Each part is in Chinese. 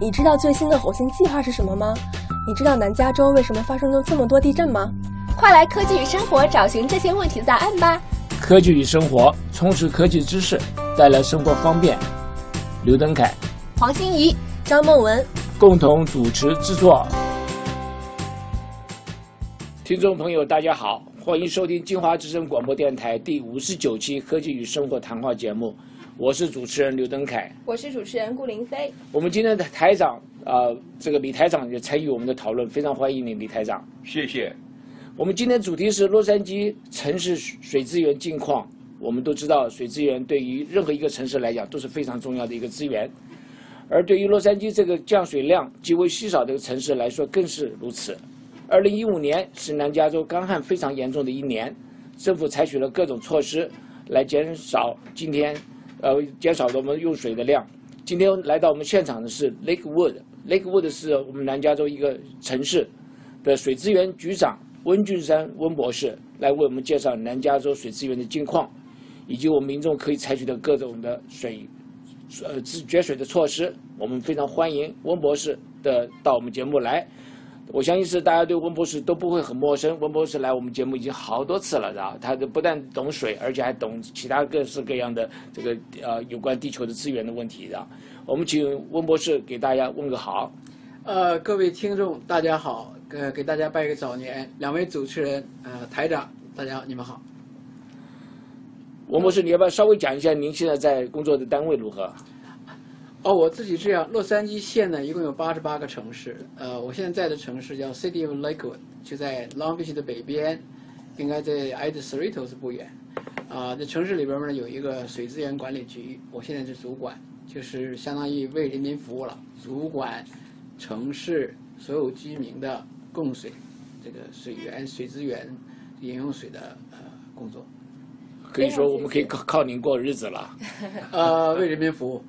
你知道最新的火星计划是什么吗？你知道南加州为什么发生了这么多地震吗？快来科技与生活找寻这些问题的答案吧！科技与生活，充实科技知识，带来生活方便。刘登凯、黄欣怡、张梦文共同主持制作。听众朋友，大家好，欢迎收听金华之声广播电台第五十九期科技与生活谈话节目。我是主持人刘登凯，我是主持人顾林飞。我们今天的台长啊、呃，这个李台长也参与我们的讨论，非常欢迎你，李台长。谢谢。我们今天主题是洛杉矶城市水资源近况。我们都知道，水资源对于任何一个城市来讲都是非常重要的一个资源，而对于洛杉矶这个降水量极为稀少的一个城市来说更是如此。二零一五年是南加州干旱非常严重的一年，政府采取了各种措施来减少今天。呃，减少了我们用水的量。今天来到我们现场的是 Lakewood，Lakewood 是我们南加州一个城市的水资源局长温俊山温博士来为我们介绍南加州水资源的近况，以及我们民众可以采取的各种的水呃自节水的措施。我们非常欢迎温博士的到我们节目来。我相信是大家对温博士都不会很陌生。温博士来我们节目已经好多次了，啊，他不但懂水，而且还懂其他各式各样的这个呃有关地球的资源的问题的。我们请温博士给大家问个好。呃，各位听众大家好，呃，给大家拜个早年。两位主持人，呃，台长，大家你们好。温博士，你要不要稍微讲一下您现在在工作的单位如何？哦，我自己这样，洛杉矶县呢一共有八十八个城市，呃，我现在在的城市叫 City of Lakewood，就在 Long Beach 的北边，应该在挨着 Cerritos 不远。啊、呃，这城市里边呢有一个水资源管理局，我现在是主管，就是相当于为人民服务了，主管城市所有居民的供水这个水源、水资源、饮用水的呃工作。可以说我们可以靠靠您过日子了。呃，为人民服务。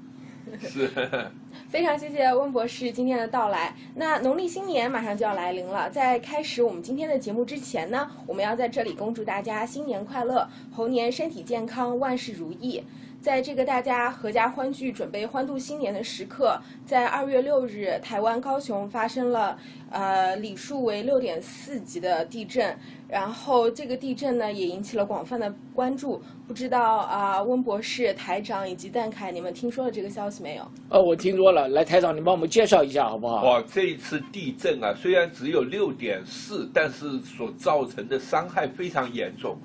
是，非常谢谢温博士今天的到来。那农历新年马上就要来临了，在开始我们今天的节目之前呢，我们要在这里恭祝大家新年快乐，猴年身体健康，万事如意。在这个大家合家欢聚、准备欢度新年的时刻，在二月六日，台湾高雄发生了呃里数为六点四级的地震，然后这个地震呢也引起了广泛的关注。不知道啊、呃，温博士、台长以及蛋凯，你们听说了这个消息没有？哦，我听说了。来，台长，你帮我们介绍一下好不好？哇，这一次地震啊，虽然只有六点四，但是所造成的伤害非常严重，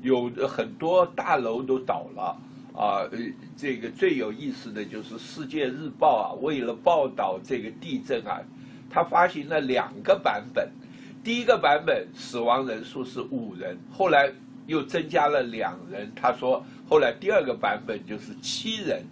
有很多大楼都倒了。啊，呃，这个最有意思的就是《世界日报》啊，为了报道这个地震啊，它发行了两个版本。第一个版本死亡人数是五人，后来又增加了两人。他说，后来第二个版本就是七人，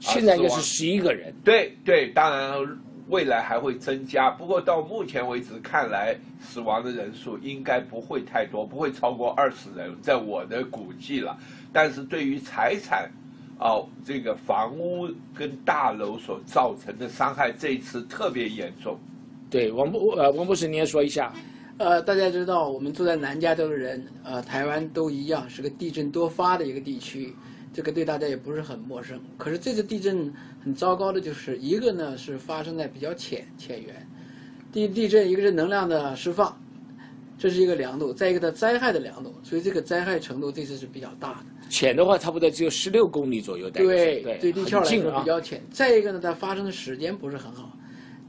现在就是十一个人。对对，当然未来还会增加，不过到目前为止看来，死亡的人数应该不会太多，不会超过二十人，在我的估计了。但是对于财产，哦，这个房屋跟大楼所造成的伤害，这一次特别严重。对，王博呃，王博士您也说一下。呃，大家知道，我们住在南加州的人，呃，台湾都一样，是个地震多发的一个地区，这个对大家也不是很陌生。可是这次地震很糟糕的就是，一个呢是发生在比较浅浅源，地地震一个是能量的释放，这是一个量度；再一个它灾害的量度，所以这个灾害程度这次是比较大的。浅的话，差不多只有十六公里左右，对对，对地壳来说啊比较浅。再一个呢，它发生的时间不是很好，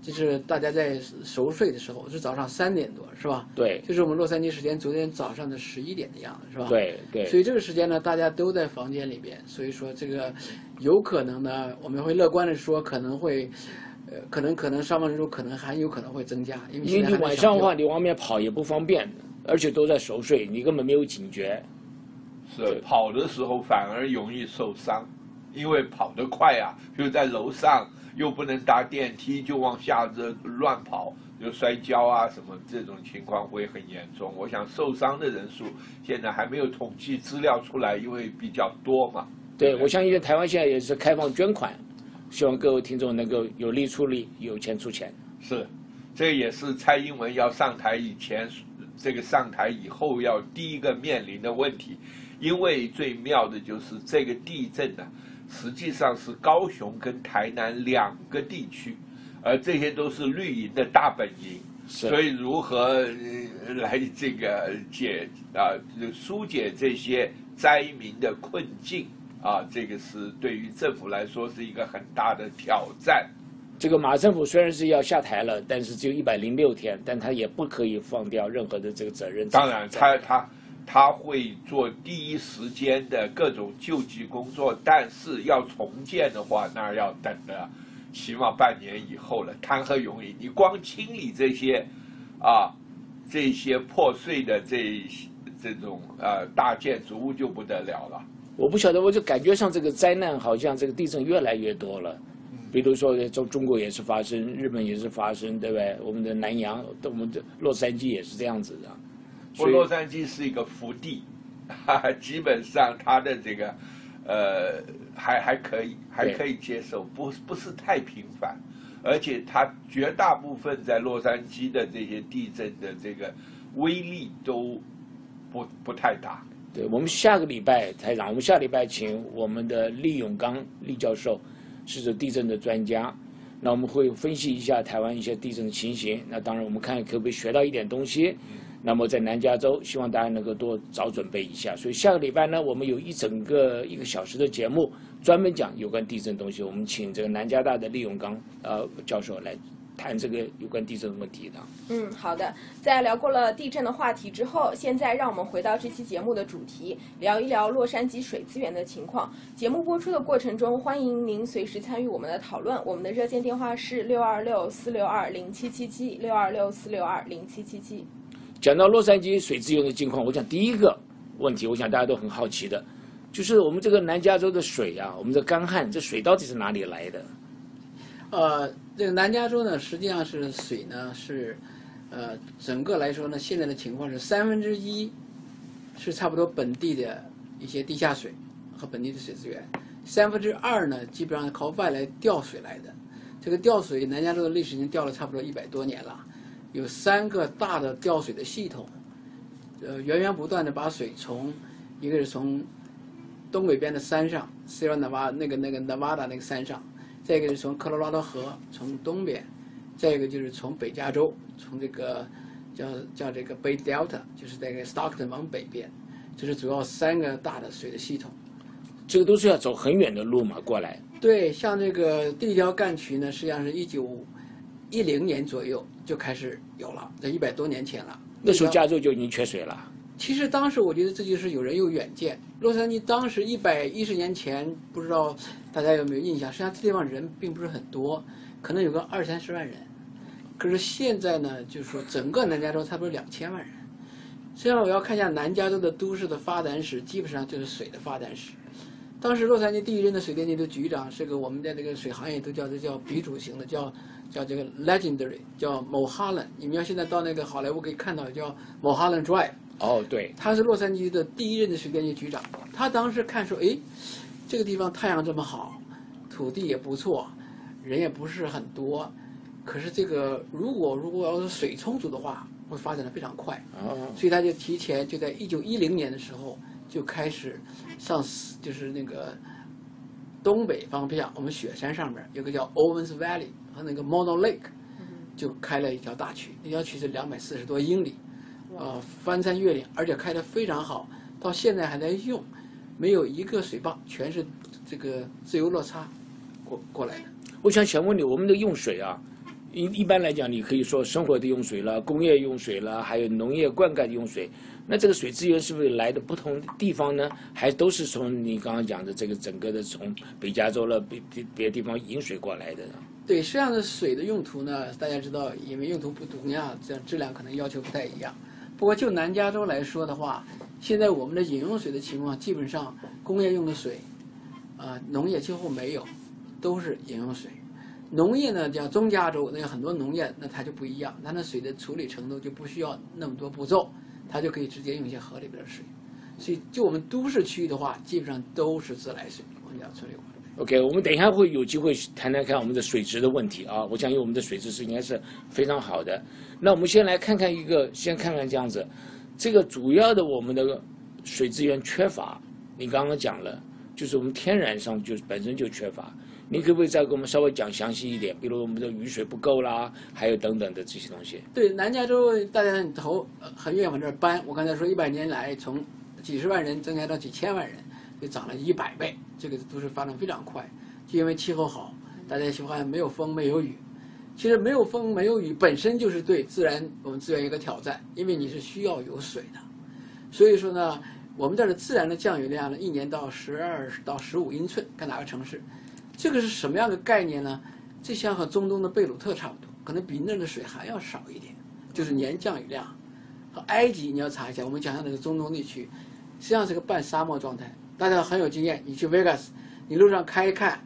就是大家在熟睡的时候，是早上三点多，是吧？对，就是我们洛杉矶时间昨天早上的十一点的样子，是吧？对对。所以这个时间呢，大家都在房间里边，所以说这个有可能呢，我们会乐观的说，可能会。呃，可能可能伤亡人数可能还有可能会增加，因为因为你晚上的话，你往外面跑也不方便，而且都在熟睡，你根本没有警觉。是跑的时候反而容易受伤，因为跑得快啊，就在楼上又不能搭电梯，就往下这乱跑，就摔跤啊什么，这种情况会很严重。我想受伤的人数现在还没有统计资料出来，因为比较多嘛。对，我相信台湾现在也是开放捐款，希望各位听众能够有力出力，有钱出钱。是，这也是蔡英文要上台以前，这个上台以后要第一个面临的问题。因为最妙的就是这个地震呢、啊，实际上是高雄跟台南两个地区，而这些都是绿营的大本营。所以如何呃来这个解啊疏解这些灾民的困境啊，这个是对于政府来说是一个很大的挑战。这个马政府虽然是要下台了，但是只有一百零六天，但他也不可以放掉任何的这个责任。当然，他他他会做第一时间的各种救济工作，但是要重建的话，那要等的起码半年以后了，谈何容易？你光清理这些啊这些破碎的这这种呃大建筑物就不得了了。我不晓得，我就感觉上这个灾难好像这个地震越来越多了。比如说，中中国也是发生，日本也是发生，对不对？我们的南洋，我们的洛杉矶也是这样子的。不，洛杉矶是一个福地，哈哈，基本上它的这个呃还还可以，还可以接受，不不是太频繁，而且它绝大部分在洛杉矶的这些地震的这个威力都不不太大。对我们下个礼拜台长，我们下礼拜请我们的厉永刚厉教授。是这地震的专家，那我们会分析一下台湾一些地震的情形。那当然，我们看可不可以学到一点东西。那么在南加州，希望大家能够多早准备一下。所以下个礼拜呢，我们有一整个一个小时的节目，专门讲有关地震东西。我们请这个南加大的李永刚呃教授来。谈这个有关地震的问题的。嗯，好的。在聊过了地震的话题之后，现在让我们回到这期节目的主题，聊一聊洛杉矶水资源的情况。节目播出的过程中，欢迎您随时参与我们的讨论。我们的热线电话是六二六四六二零七七七六二六四六二零七七七。讲到洛杉矶水资源的境况，我想第一个问题，我想大家都很好奇的，就是我们这个南加州的水啊，我们的干旱，这水到底是哪里来的？呃，这个南加州呢，实际上是水呢是，呃，整个来说呢，现在的情况是三分之一是差不多本地的一些地下水和本地的水资源，三分之二呢基本上靠外来调水来的。这个调水，南加州的历史已经调了差不多一百多年了，有三个大的调水的系统，呃，源源不断的把水从一个是从东北边的山上，Sierra Nevada 那个那个 Nevada 那个山上。再一个是从科罗拉多河从东边，再一个就是从北加州，从这个叫叫这个 Bay Delta，就是在个 Stockton 往北边，这是主要三个大的水的系统。这个都是要走很远的路嘛过来。对，像这个第一条干渠呢，实际上是一九一零年左右就开始有了，在一百多年前了。那时候加州就已经缺水了。其实当时我觉得这就是有人有远见。洛杉矶当时一百一十年前，不知道大家有没有印象？实际上这地方人并不是很多，可能有个二三十万人。可是现在呢，就是说整个南加州差不多两千万人。实际上我要看一下南加州的都市的发展史，基本上就是水的发展史。当时洛杉矶第一任的水电局的局长是个我们在这个水行业都叫这叫鼻祖型的，叫叫这个 legendary，叫某哈伦。你们要现在到那个好莱坞可以看到叫某哈伦 Drive。哦，对，他是洛杉矶的第一任的水电局局长。他当时看说，哎，这个地方太阳这么好，土地也不错，人也不是很多，可是这个如果如果要是水充足的话，会发展的非常快。哦，所以他就提前就在一九一零年的时候就开始上，就是那个东北方向，我们雪山上面有个叫 Owens Valley 和那个 Mono Lake，就开了一条大渠，那条渠是两百四十多英里。啊，翻山越岭，而且开得非常好，到现在还在用，没有一个水坝，全是这个自由落差过过来的。我想想问你，我们的用水啊，一一般来讲，你可以说生活的用水了，工业用水了，还有农业灌溉的用水，那这个水资源是不是来的不同地方呢？还都是从你刚刚讲的这个整个的从北加州了别别别的地方引水过来的？对，实际上的水的用途呢，大家知道，因为用途不同样，这样质量可能要求不太一样。不过就南加州来说的话，现在我们的饮用水的情况基本上工业用的水，啊，农业几乎没有，都是饮用水。农业呢，叫中加州，那有很多农业，那它就不一样，它那水的处理程度就不需要那么多步骤，它就可以直接用一些河里边的水。所以就我们都市区域的话，基本上都是自来水，我们叫处理。OK，我们等一下会有机会谈谈看我们的水质的问题啊。我相信我们的水质是应该是非常好的。那我们先来看看一个，先看看这样子，这个主要的我们的水资源缺乏，你刚刚讲了，就是我们天然上就本身就缺乏。你可不可以再给我们稍微讲详细一点？比如我们的雨水不够啦，还有等等的这些东西。对，南加州大家头很愿意往这儿搬。我刚才说一百年来从几十万人增加到几千万人，就涨了一百倍，这个都是发展非常快。就因为气候好，大家喜欢没有风没有雨。其实没有风没有雨本身就是对自然我们资源一个挑战，因为你是需要有水的。所以说呢，我们这儿的自然的降雨量呢，一年到十二到十五英寸，看哪个城市。这个是什么样的概念呢？这像和中东的贝鲁特差不多，可能比那儿的水还要少一点，就是年降雨量。和埃及你要查一下，我们讲的那个中东地区，实际上是个半沙漠状态。大家很有经验，你去 Vegas，你路上开一看，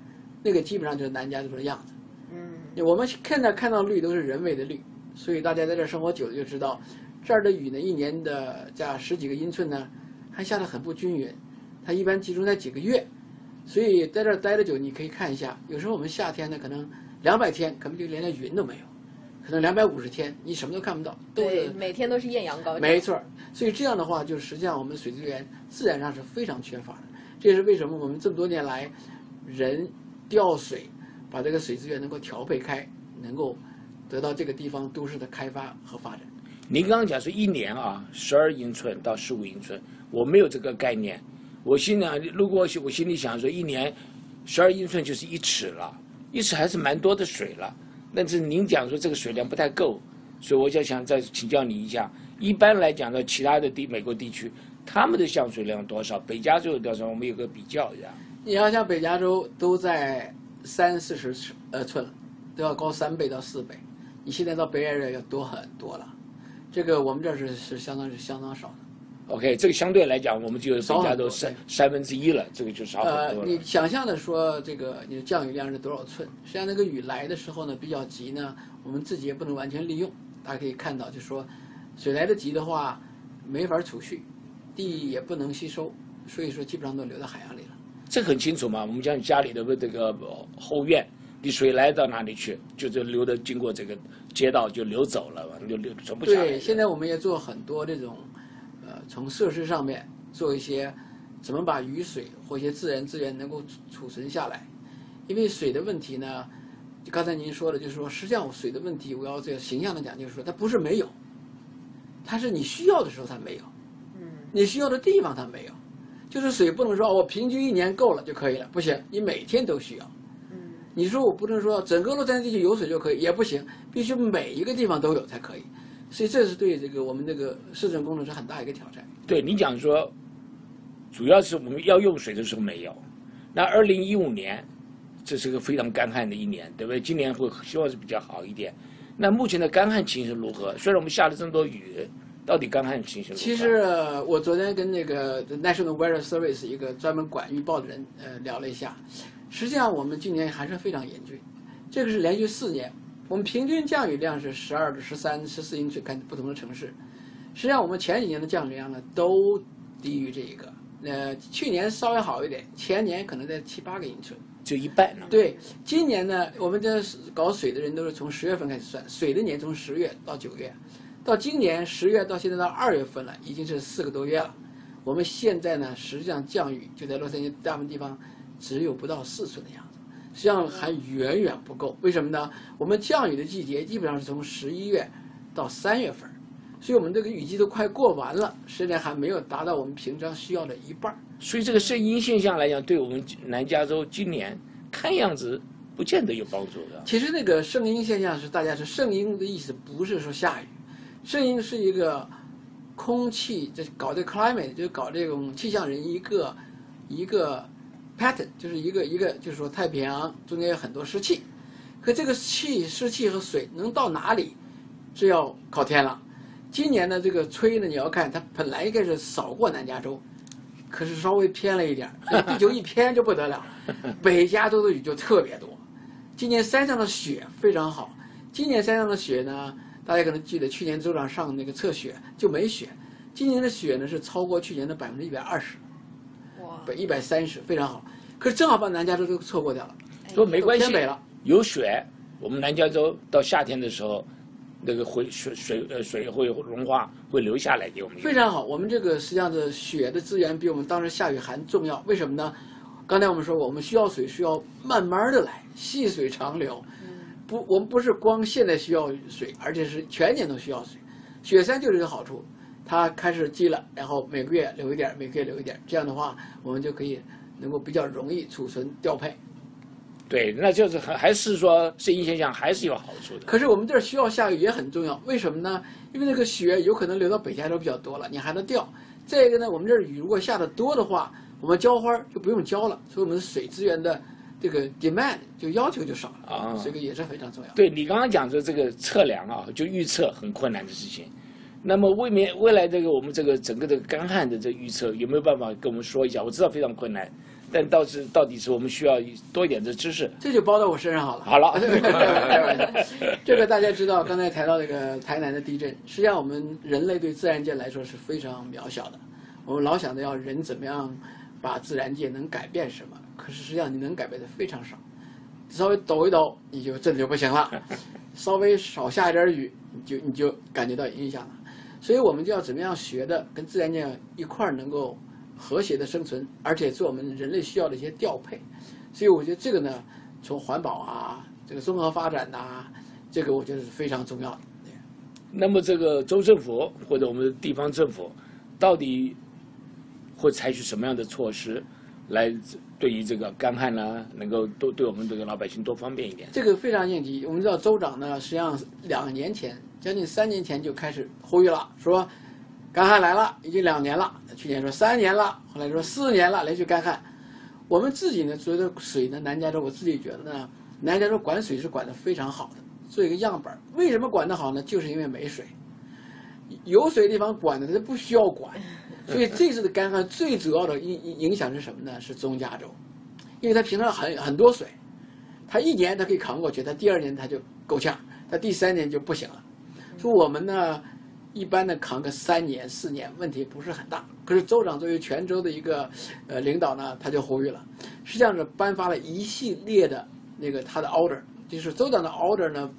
那个基本上就是南加州的样子。嗯，我们看到看到绿都是人为的绿，所以大家在这生活久了就知道，这儿的雨呢，一年的加十几个英寸呢，还下得很不均匀，它一般集中在几个月。所以在这儿待的久，你可以看一下。有时候我们夏天呢，可能两百天，可能就连个云都没有；可能两百五十天，你什么都看不到，都对，是每天都是艳阳高照。没错儿。所以这样的话，就实际上我们水资源自然上是非常缺乏的。这也是为什么我们这么多年来，人调水，把这个水资源能够调配开，能够得到这个地方都市的开发和发展。您刚刚讲是一年啊，十二英寸到十五英寸，我没有这个概念。我心想，如果我心里想说，一年十二英寸就是一尺了，一尺还是蛮多的水了。但是您讲说这个水量不太够，所以我就想再请教你一下。一般来讲呢，其他的地美国地区，他们的降水量多少？北加州有多少？我们有个比较一下。你要像北加州都在三四十尺呃寸了，都要高三倍到四倍。你现在到北 area 要多很多了，这个我们这是是相当是相当少的。OK，这个相对来讲，我们就增加州少很多三三分之一了，这个就少呃很，多了。你想象的说这个你的降雨量是多少寸？实际上那个雨来的时候呢比较急呢，我们自己也不能完全利用。大家可以看到，就说水来得急的话，没法储蓄，地也不能吸收，所以说基本上都流到海洋里了。这很清楚嘛。我们讲家里的这个呃后院，你水来到哪里去，就就流的经过这个街道就流走了，就流存不下来。对，现在我们也做很多这种，呃，从设施上面做一些怎么把雨水或一些自然资源能够储储存下来。因为水的问题呢，就刚才您说的，就是说，实际上水的问题，我要这个形象的讲，就是说，它不是没有，它是你需要的时候它没有，嗯，你需要的地方它没有。就是水不能说哦我平均一年够了就可以了，不行，你每天都需要。嗯，你说我不能说整个洛杉矶地区有水就可以，也不行，必须每一个地方都有才可以。所以这是对这个我们这个市政工程是很大一个挑战。对你讲说，主要是我们要用水的时候没有。那二零一五年，这是个非常干旱的一年，对不对？今年会希望是比较好一点。那目前的干旱情形如何？虽然我们下了这么多雨，到底干旱情形如何？其实呃我昨天跟那个 National Weather Service 一个专门管预报的人呃聊了一下，实际上我们今年还是非常严峻，这个是连续四年，我们平均降雨量是十二至十三、十四英寸，看不同的城市。实际上我们前几年的降雨量呢都低于这一个，呃，去年稍微好一点，前年可能在七八个英寸。就一半了。对，今年呢，我们这搞水的人都是从十月份开始算，水的年从十月到九月，到今年十月到现在到二月份了，已经是四个多月了。我们现在呢，实际上降雨就在洛杉矶大部分地方只有不到四寸的样子，实际上还远远不够。为什么呢？我们降雨的季节基本上是从十一月到三月份，所以我们这个雨季都快过完了，实际上还没有达到我们平常需要的一半儿。所以这个圣婴现象来讲，对我们南加州今年看样子不见得有帮助的。其实那个圣婴现象是大家是圣婴的意思，不是说下雨，圣婴是一个空气，这搞这 climate 就搞这种气象人一个一个 pattern，就是一个一个就是说太平洋中间有很多湿气，可这个气湿气和水能到哪里，是要靠天了。今年的这个吹呢，你要看它本来应该是扫过南加州，可是稍微偏了一点儿，地球一偏就不得了，北加州的雨就特别多。今年山上的雪非常好。今年山上的雪呢，大家可能记得去年州长上那个测雪就没雪，今年的雪呢是超过去年的百分之一百二十，哇，一百三十，非常好。可是正好把南加州都错过掉了，说没关系偏北了。有雪，我们南加州到夏天的时候，那个会水水呃水会融化，会流下来给我们。非常好，我们这个实际上的雪的资源比我们当时下雨还重要。为什么呢？刚才我们说过，我们需要水需要慢慢的来，细水长流。不，我们不是光现在需要水，而且是全年都需要水。雪山就这个好处，它开始积了，然后每个月留一点，每个月留一点，这样的话，我们就可以能够比较容易储存调配。对，那就是还还是说适应现象还是有好处的。可是我们这儿需要下雨也很重要，为什么呢？因为那个雪有可能流到北加州比较多了，你还能调。再一个呢，我们这儿雨如果下的多的话，我们浇花就不用浇了，所以我们水资源的这个 demand 就要求就少了啊这个也是非常重要。对你刚刚讲的这个测量啊，就预测很困难的事情。那么未免未来这个我们这个整个的干旱的这预测有没有办法跟我们说一下？我知道非常困难，但到是到底是我们需要多一点的知识。这就包到我身上好了。好了 这个大家知道，刚才谈到这个台南的地震，实际上我们人类对自然界来说是非常渺小的。我们老想着要人怎么样把自然界能改变什么，可是实际上你能改变的非常少。稍微抖一抖，你就震就不行了；稍微少下一点雨，你就你就感觉到影响了。所以我们就要怎么样学的跟自然界一块儿能够和谐的生存，而且做我们人类需要的一些调配。所以我觉得这个呢，从环保啊，这个综合发展呐、这个我觉得是非常重要的。那么这个州政府或者我们地方政府，到底会采取什么样的措施，来对于这个干旱呢，能够多对我们这个老百姓多方便一点？这个非常应急。我们知道州长呢，实际上两年前，将近三年前就开始呼吁了，说干旱来了，已经两年了。去年说三年了，后来说四年了，连续干旱。我们自己呢，觉得水呢，南加州我自己觉得呢，南加州管水是管得非常好的。做一个样本，为什么管得好呢？就是因为没水。有水的地方管的它不需要管，所以这次的干旱最主要的影影响是什么呢？是中加州，因为它平常很很多水，它一年它可以扛过去，它第二年它就够呛，它第三年就不行了。说我们呢，一般的扛个三年四年问题不是很大。可是州长作为全州的一个呃领导呢，他就呼吁了，实际上是颁发了一系列的那个他的 order，就是州长的 order 呢，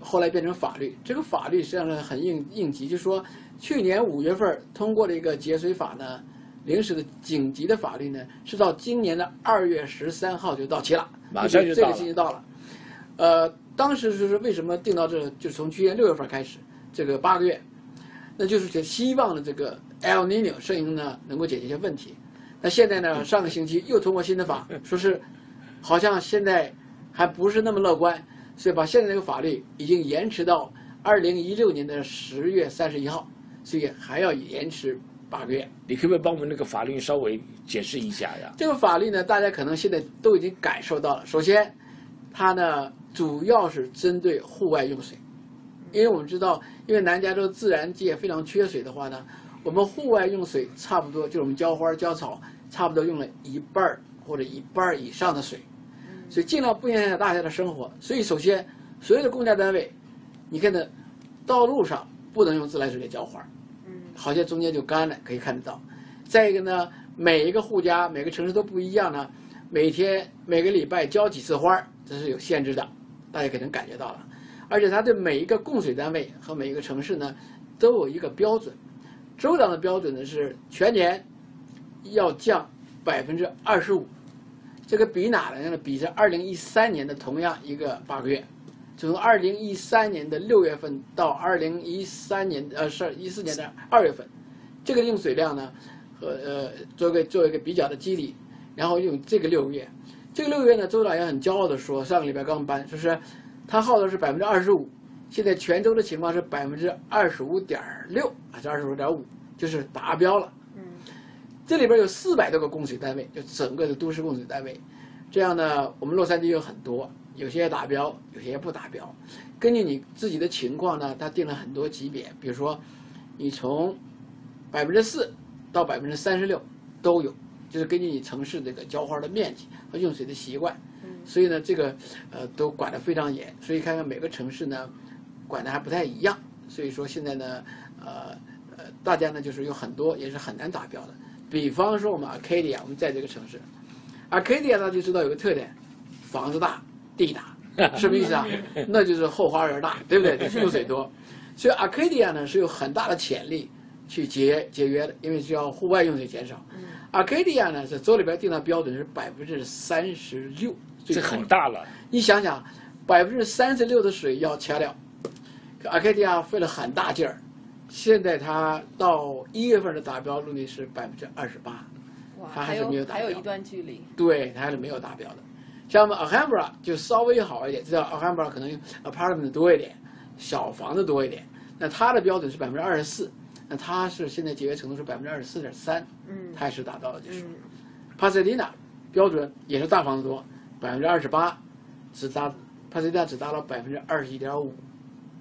后来变成法律。这个法律实际上是很应应急，就是说去年五月份通过的一个节水法呢，临时的紧急的法律呢，是到今年的二月十三号就到期了，马上就这个到了星期到了。呃，当时就是为什么定到这，就从去年六月份开始，这个八个月，那就是就希望呢这个 El Nino 摄影呢能够解决一些问题。那现在呢，上个星期又通过新的法，说是好像现在还不是那么乐观，所以把现在这个法律已经延迟到二零一六年的十月三十一号，所以还要延迟八个月。你可不可以帮我们那个法律稍微解释一下呀？这个法律呢，大家可能现在都已经感受到了。首先，它呢主要是针对户外用水，因为我们知道，因为南加州自然界非常缺水的话呢，我们户外用水差不多就是我们浇花浇草，差不多用了一半儿或者一半儿以上的水，所以尽量不影响大家的生活。所以首先，所有的公家单位，你看呢，道路上不能用自来水来浇花，好像中间就干了，可以看得到。再一个呢，每一个户家、每个城市都不一样呢，每天每个礼拜浇几次花儿，这是有限制的，大家可能感觉到了。而且它对每一个供水单位和每一个城市呢，都有一个标准。州长的标准呢是全年要降百分之二十五，这个比哪来呢？比是二零一三年的同样一个八个月，从二零一三年的六月份到二零一三年呃是一四年的二月份，这个用水量呢和呃做个做一个比较的基底，然后用这个六个月，这个六个月呢，州长也很骄傲的说，上个礼拜刚搬，就是他耗的是百分之二十五，现在泉州的情况是百分之二十五点六还是二十五点五，就是达标了。这里边有四百多个供水单位，就整个的都市供水单位。这样呢，我们洛杉矶有很多，有些达标，有些不达标。根据你自己的情况呢，它定了很多级别，比如说，你从百分之四到百分之三十六都有，就是根据你城市这个浇花的面积和用水的习惯。所以呢，这个呃都管得非常严。所以看看每个城市呢，管的还不太一样。所以说现在呢，呃呃，大家呢就是有很多也是很难达标的。比方说我们 Arcadia，我们在这个城市，Arcadia 大家就知道有个特点，房子大，地大，什么意思啊？那就是后花园大，对不对？就是用水多。所以 Arcadia 呢是有很大的潜力，去节节约的，因为需要户外用水减少。Arcadia 呢是州里边定的标准是百分之三十六，这很。大了。你想想，百分之三十六的水要掐掉，Arcadia 费了很大劲儿，现在它到一月份的达标率呢是百分之二十八，哇，它还是没有达标还有一段距离。对，它还是没有达标的。像我们 Alhambra 就稍微好一点，知道 Alhambra 可能 apartment 多一点，小房子多一点，那它的标准是百分之二十四，那它是现在节约程度是百分之二十四点三，嗯它也是达到了，就是。嗯 Pasadena 标准也是大房子多，百分之二十八，只达 Pasadena 只达到百分之二十一点五，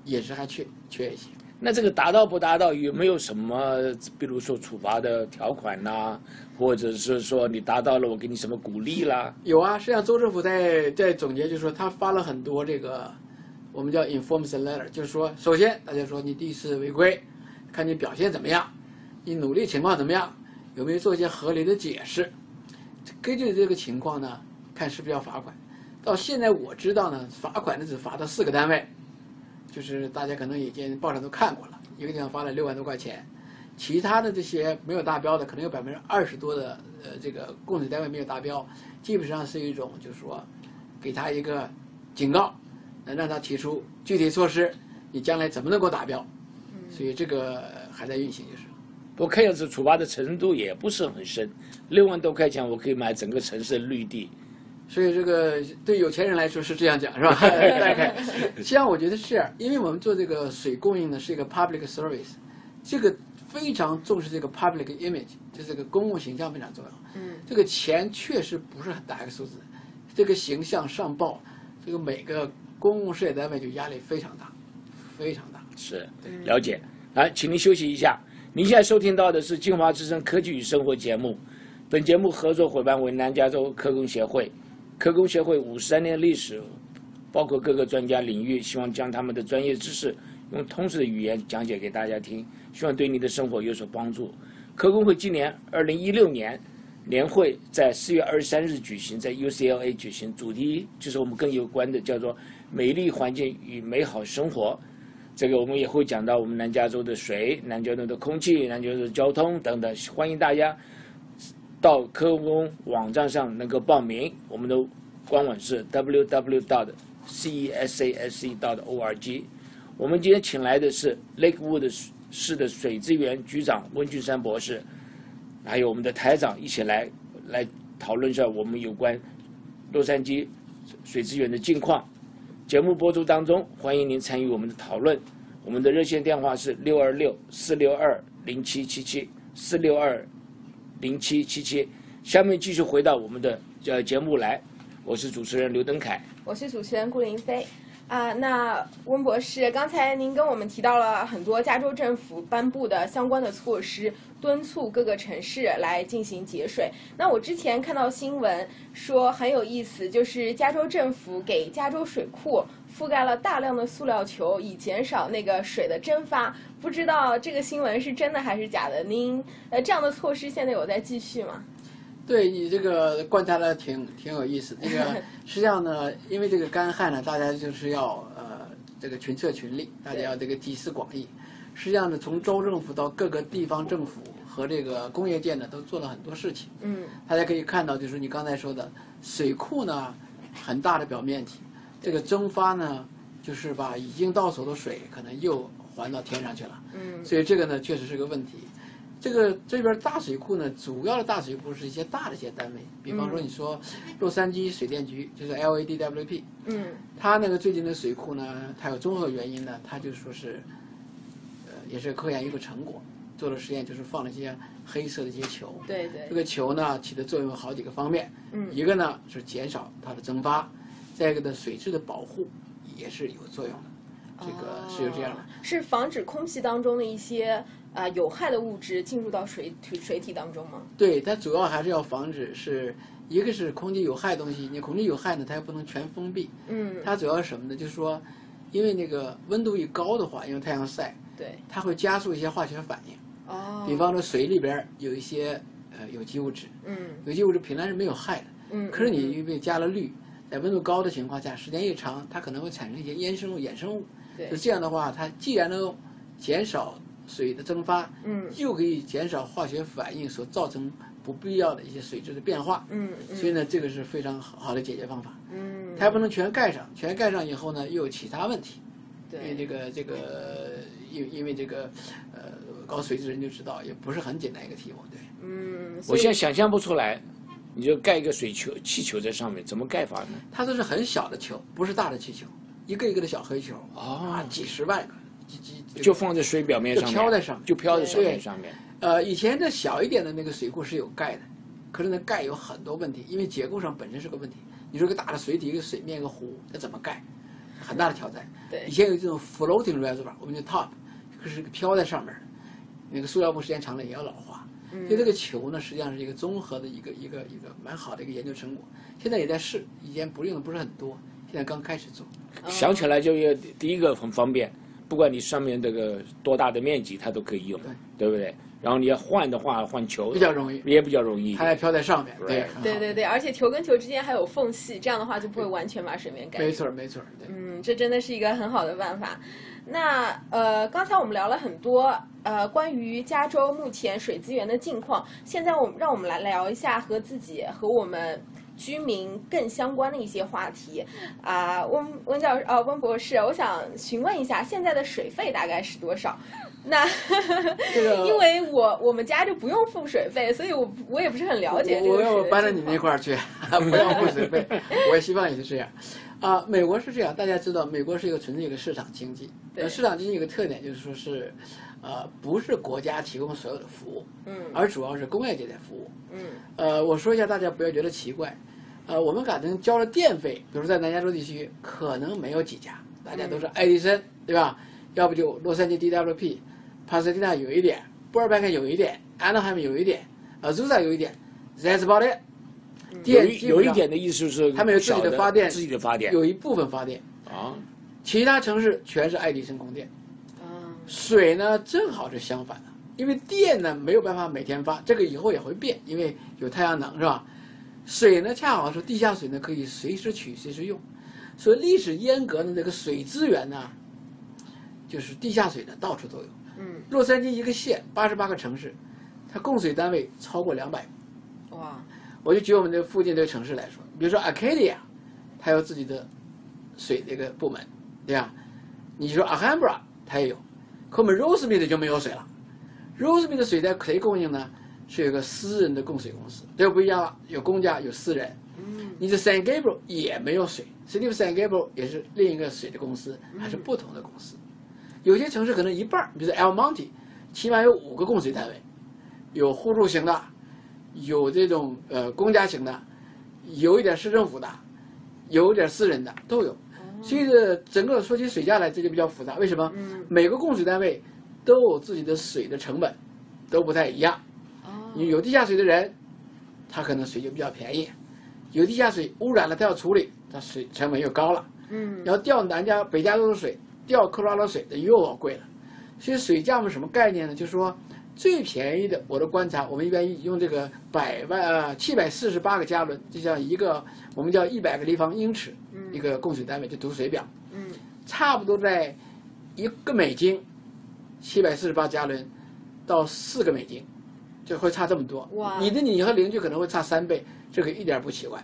也是还缺缺一些。那这个达到不达到，有没有什么，比如说处罚的条款呐、或者是说你达到了，我给你什么鼓励啦？有啊，实际上州政府在在总结，就是说他发了很多这个，我们叫 information letter，就是说，首先大家说你第一次违规，看你表现怎么样，你努力情况怎么样，有没有做一些合理的解释，根据这个情况呢，看是不是要罚款。到现在我知道呢，罚款呢只罚到四个单位，就是大家可能已经报上都看过了，一个地方发了六万多块钱，其他的这些没有达标的，可能有百分之二十多的呃这个供水单位没有达标，基本上是一种就是说，给他一个警告，能让他提出具体措施，你将来怎么能够达标？所以这个还在运行，就是。不过看样子处罚的程度也不是很深，六万多块钱我可以买整个城市的绿地。所以这个对有钱人来说是这样讲，是吧？大概，实际上我觉得是这样，因为我们做这个水供应呢是一个 public service，这个非常重视这个 public image，就是这个公共形象非常重要。嗯，这个钱确实不是很大一个数字，这个形象上报，这个每个公共事业单位就压力非常大，非常大。是，了解。来，请您休息一下。您现在收听到的是金华之声科技与生活节目，本节目合作伙伴为南加州科工协会。科工协会五十三年历史，包括各个专家领域，希望将他们的专业知识用通俗的语言讲解给大家听，希望对你的生活有所帮助。科工会今年二零一六年年会在四月二十三日举行，在 UCLA 举行，主题就是我们更有关的，叫做“美丽环境与美好生活”。这个我们也会讲到我们南加州的水、南加州的空气、南加州的交通等等，欢迎大家到科工网站上能够报名。我们的官网是 www. c s a s e. o r g。我们今天请来的是 Lakewood 市的水资源局长温俊山博士，还有我们的台长一起来来讨论一下我们有关洛杉矶水资源的近况。节目播出当中，欢迎您参与我们的讨论。我们的热线电话是六二六四六二零七七七四六二零七七七。下面继续回到我们的呃节目来，我是主持人刘登凯。我是主持人顾林飞。啊，那温博士，刚才您跟我们提到了很多加州政府颁布的相关的措施，敦促各个城市来进行节水。那我之前看到新闻说很有意思，就是加州政府给加州水库覆盖了大量的塑料球，以减少那个水的蒸发。不知道这个新闻是真的还是假的？您呃，这样的措施现在有在继续吗？对你这个观察的挺挺有意思。这个 实际上呢，因为这个干旱呢，大家就是要呃这个群策群力，大家要这个集思广益。实际上呢，从州政府到各个地方政府和这个工业界呢，都做了很多事情。嗯大家可以看到，就是你刚才说的水库呢，很大的表面积，这个蒸发呢，就是把已经到手的水可能又还到天上去了。嗯。所以这个呢，确实是个问题。这个这边大水库呢，主要的大水库是一些大的一些单位，比方说你说洛杉矶水电局，就是 LADWP，嗯。它那个最近的水库呢，它有综合原因呢，它就说是，呃，也是科研一个成果，做了实验，就是放了一些黑色的一些球，对对。这个球呢起的作用有好几个方面，嗯。一个呢是减少它的蒸发，再一个呢水质的保护也是有作用的，这个是有这样的。哦是防止空气当中的一些啊、有害的物质进入到水体水体当中吗？对，它主要还是要防止是一个是空气有害的东西，你空气有害呢，它又不能全封闭，嗯，它主要是什么呢？就是说，因为那个温度一高的话，因为太阳晒，对，它会加速一些化学反应。哦，比方说水里边有一些呃有机物质，嗯。有机物质本来是没有害的，嗯，可是你嗯。因为加了氯，在温度高的情况下，时间一长，它可能会产生一些衍生物、衍生物。对就这样的话，它既然能减少水的蒸发，嗯又可以减少化学反应所造成不必要的一些水质的变化。嗯所以呢，这个是非常好的解决方法。嗯，它还不能全盖上，全盖上以后呢，又有其他问题。因为对这个这个，因因为这个，呃，搞水质人就知道，也不是很简单一个题目，对。嗯，我现在想象不出来，你就盖一个水球气球在上面，怎么盖法呢？它都是很小的球，不是大的气球，一个一个的小黑球，啊，几十万个，几几就放在水表面上面，就飘在上面就飘在水面上面。呃，以前的小一点的那个水库是有盖的，可是那盖有很多问题，因为结构上本身是个问题。你说个大的水体，一个水面，一个湖，那怎么盖？很大的挑战。对以前有这种 floating reservoir，我们叫 top，就是个飘在上面的，那个塑料布时间长了也要老化。嗯所以这个球呢，实际上是一个综合的一个一个一个蛮好的一个研究成果。现在也在试，以前不用的不是很多，现在刚开始做。想起来就要第一个很方便，不管你上面这个多大的面积，它都可以用，对对不对？然后你要换的话，换球比较容易也比较容易。它还飘在上面，对对对对，而且球跟球之间还有缝隙，这样的话就不会完全把水面盖住。没错没错，对。嗯，这真的是一个很好的办法。那呃，刚才我们聊了很多呃关于加州目前水资源的近况，现在我们让我们来聊一下和自己和我们居民更相关的一些话题啊、温温教呃温博士，我想询问一下现在的水费大概是多少？那这个因为我我们家就不用付水费，所以我我也不是很了解这我个水的要搬到你情况那块儿去，不用付水费。我也希望也是这样。啊，美国是这样，大家知道，美国是一个纯粹一个市场经济。对呃市场经济有个特点，就是说是，呃，不是国家提供所有的服务，嗯而主要是工业界在服务。嗯呃，我说一下，大家不要觉得奇怪。呃，我们可能交了电费，比如说在南加州地区，可能没有几家，大家都是爱迪生，对吧？要不就洛杉矶 DWP，帕萨迪纳有一点，波尔班克有一点，安德海姆有一点，呃，朱萨有一点，That's about it。有电一点的意思是，他们有自己的发电自己的发电。有一部分发电，啊，其他城市全是爱迪生供电。啊。水呢正好是相反的，因为电呢没有办法每天发，这个以后也会变，因为有太阳能是吧？水呢恰好是地下水呢可以随时取随时用，所以历史阉割的这个水资源呢，就是地下水呢到处都有。嗯。洛杉矶一个县八十八个城市，它供水单位超过两百。个。哇我就举我们这附近这个城市来说，比如说 Arcadia，它有自己的水这个部门，对吧？你说 Alhambra 它也有，可我们 Rosemead 就没有水了。Rosemead 的水在谁供应呢？是有个私人的供水公司，这个不一样了，有公家有私人。嗯你的 San Gabriel 也没有水，City of San Gabriel 也是另一个水的公司，还是不同的公司。有些城市可能一半，比如说 El Monte，起码有五个供水单位，有互助型的，有这种呃公家型的，有一点市政府的，有一点私人的都有。所以这整个说起水价来，这就比较复杂。为什么？嗯每个供水单位都有自己的水的成本，都不太一样。有地下水的人，他可能水就比较便宜；有地下水污染了，他要处理，他水成本又高了。嗯然后调南加北加州的水，调科罗拉多水，那又要贵了。所以水价我们什么概念呢？就是说最便宜的，我的观察，我们一般用这个百万呃七百四十八个加仑，就像一个我们叫一百个立方英尺一个供水单位，就读水表，嗯差不多在一个美金，七百四十八加仑到四个美金，就会差这么多。哇你的你和邻居可能会差三倍，这个一点不奇怪。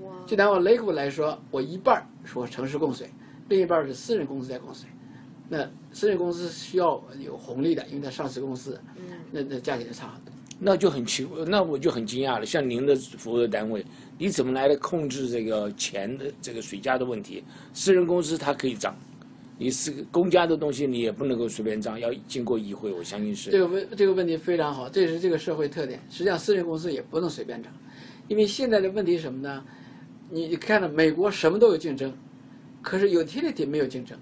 哇就拿我 Lakewood 来说，我一半儿是我城市供水，另一半儿是私人公司在供水。那私人公司需要有红利的，因为它上市公司，嗯那那价钱就差很多。那就很奇，那我就很惊讶了。像您的服务的单位，你怎么来控制这个钱的这个水价的问题？私人公司它可以涨，你是公家的东西你也不能够随便涨，要经过议会，我相信是。这个问这个问题非常好，这也是这个社会特点。实际上，私人公司也不能随便涨，因为现在的问题是什么呢？你看到美国什么都有竞争，可是有 t i l i t y 没有竞争，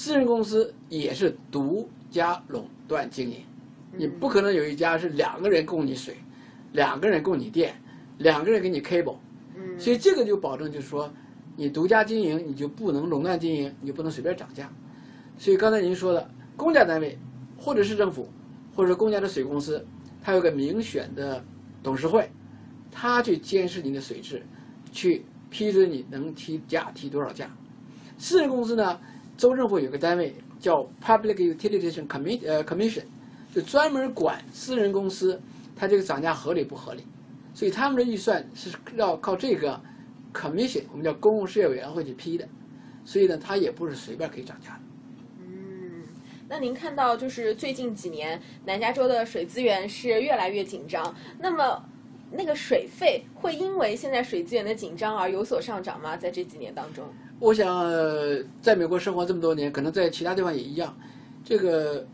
私人公司也是独家垄断经营，你不可能有一家是两个人供你水，两个人供你电，两个人给你 cable，嗯所以这个就保证就是说，你独家经营，你就不能垄断经营，你就不能随便涨价。所以刚才您说的，公家单位或者市政府，或者公家的水公司，它有个民选的董事会，他去监视你的水质，去批准你能提价提多少价。私人公司呢，州政府有个单位叫 Public Utilization Commi 呃 Commission，就专门管私人公司它这个涨价合理不合理，所以他们的预算是要靠这个 Commission，我们叫公共事业委员会去批的，所以呢，它也不是随便可以涨价的。嗯，那您看到就是最近几年南加州的水资源是越来越紧张，那么那个水费会因为现在水资源的紧张而有所上涨吗？在这几年当中？我想，呃在美国生活这么多年，可能在其他地方也一样，这个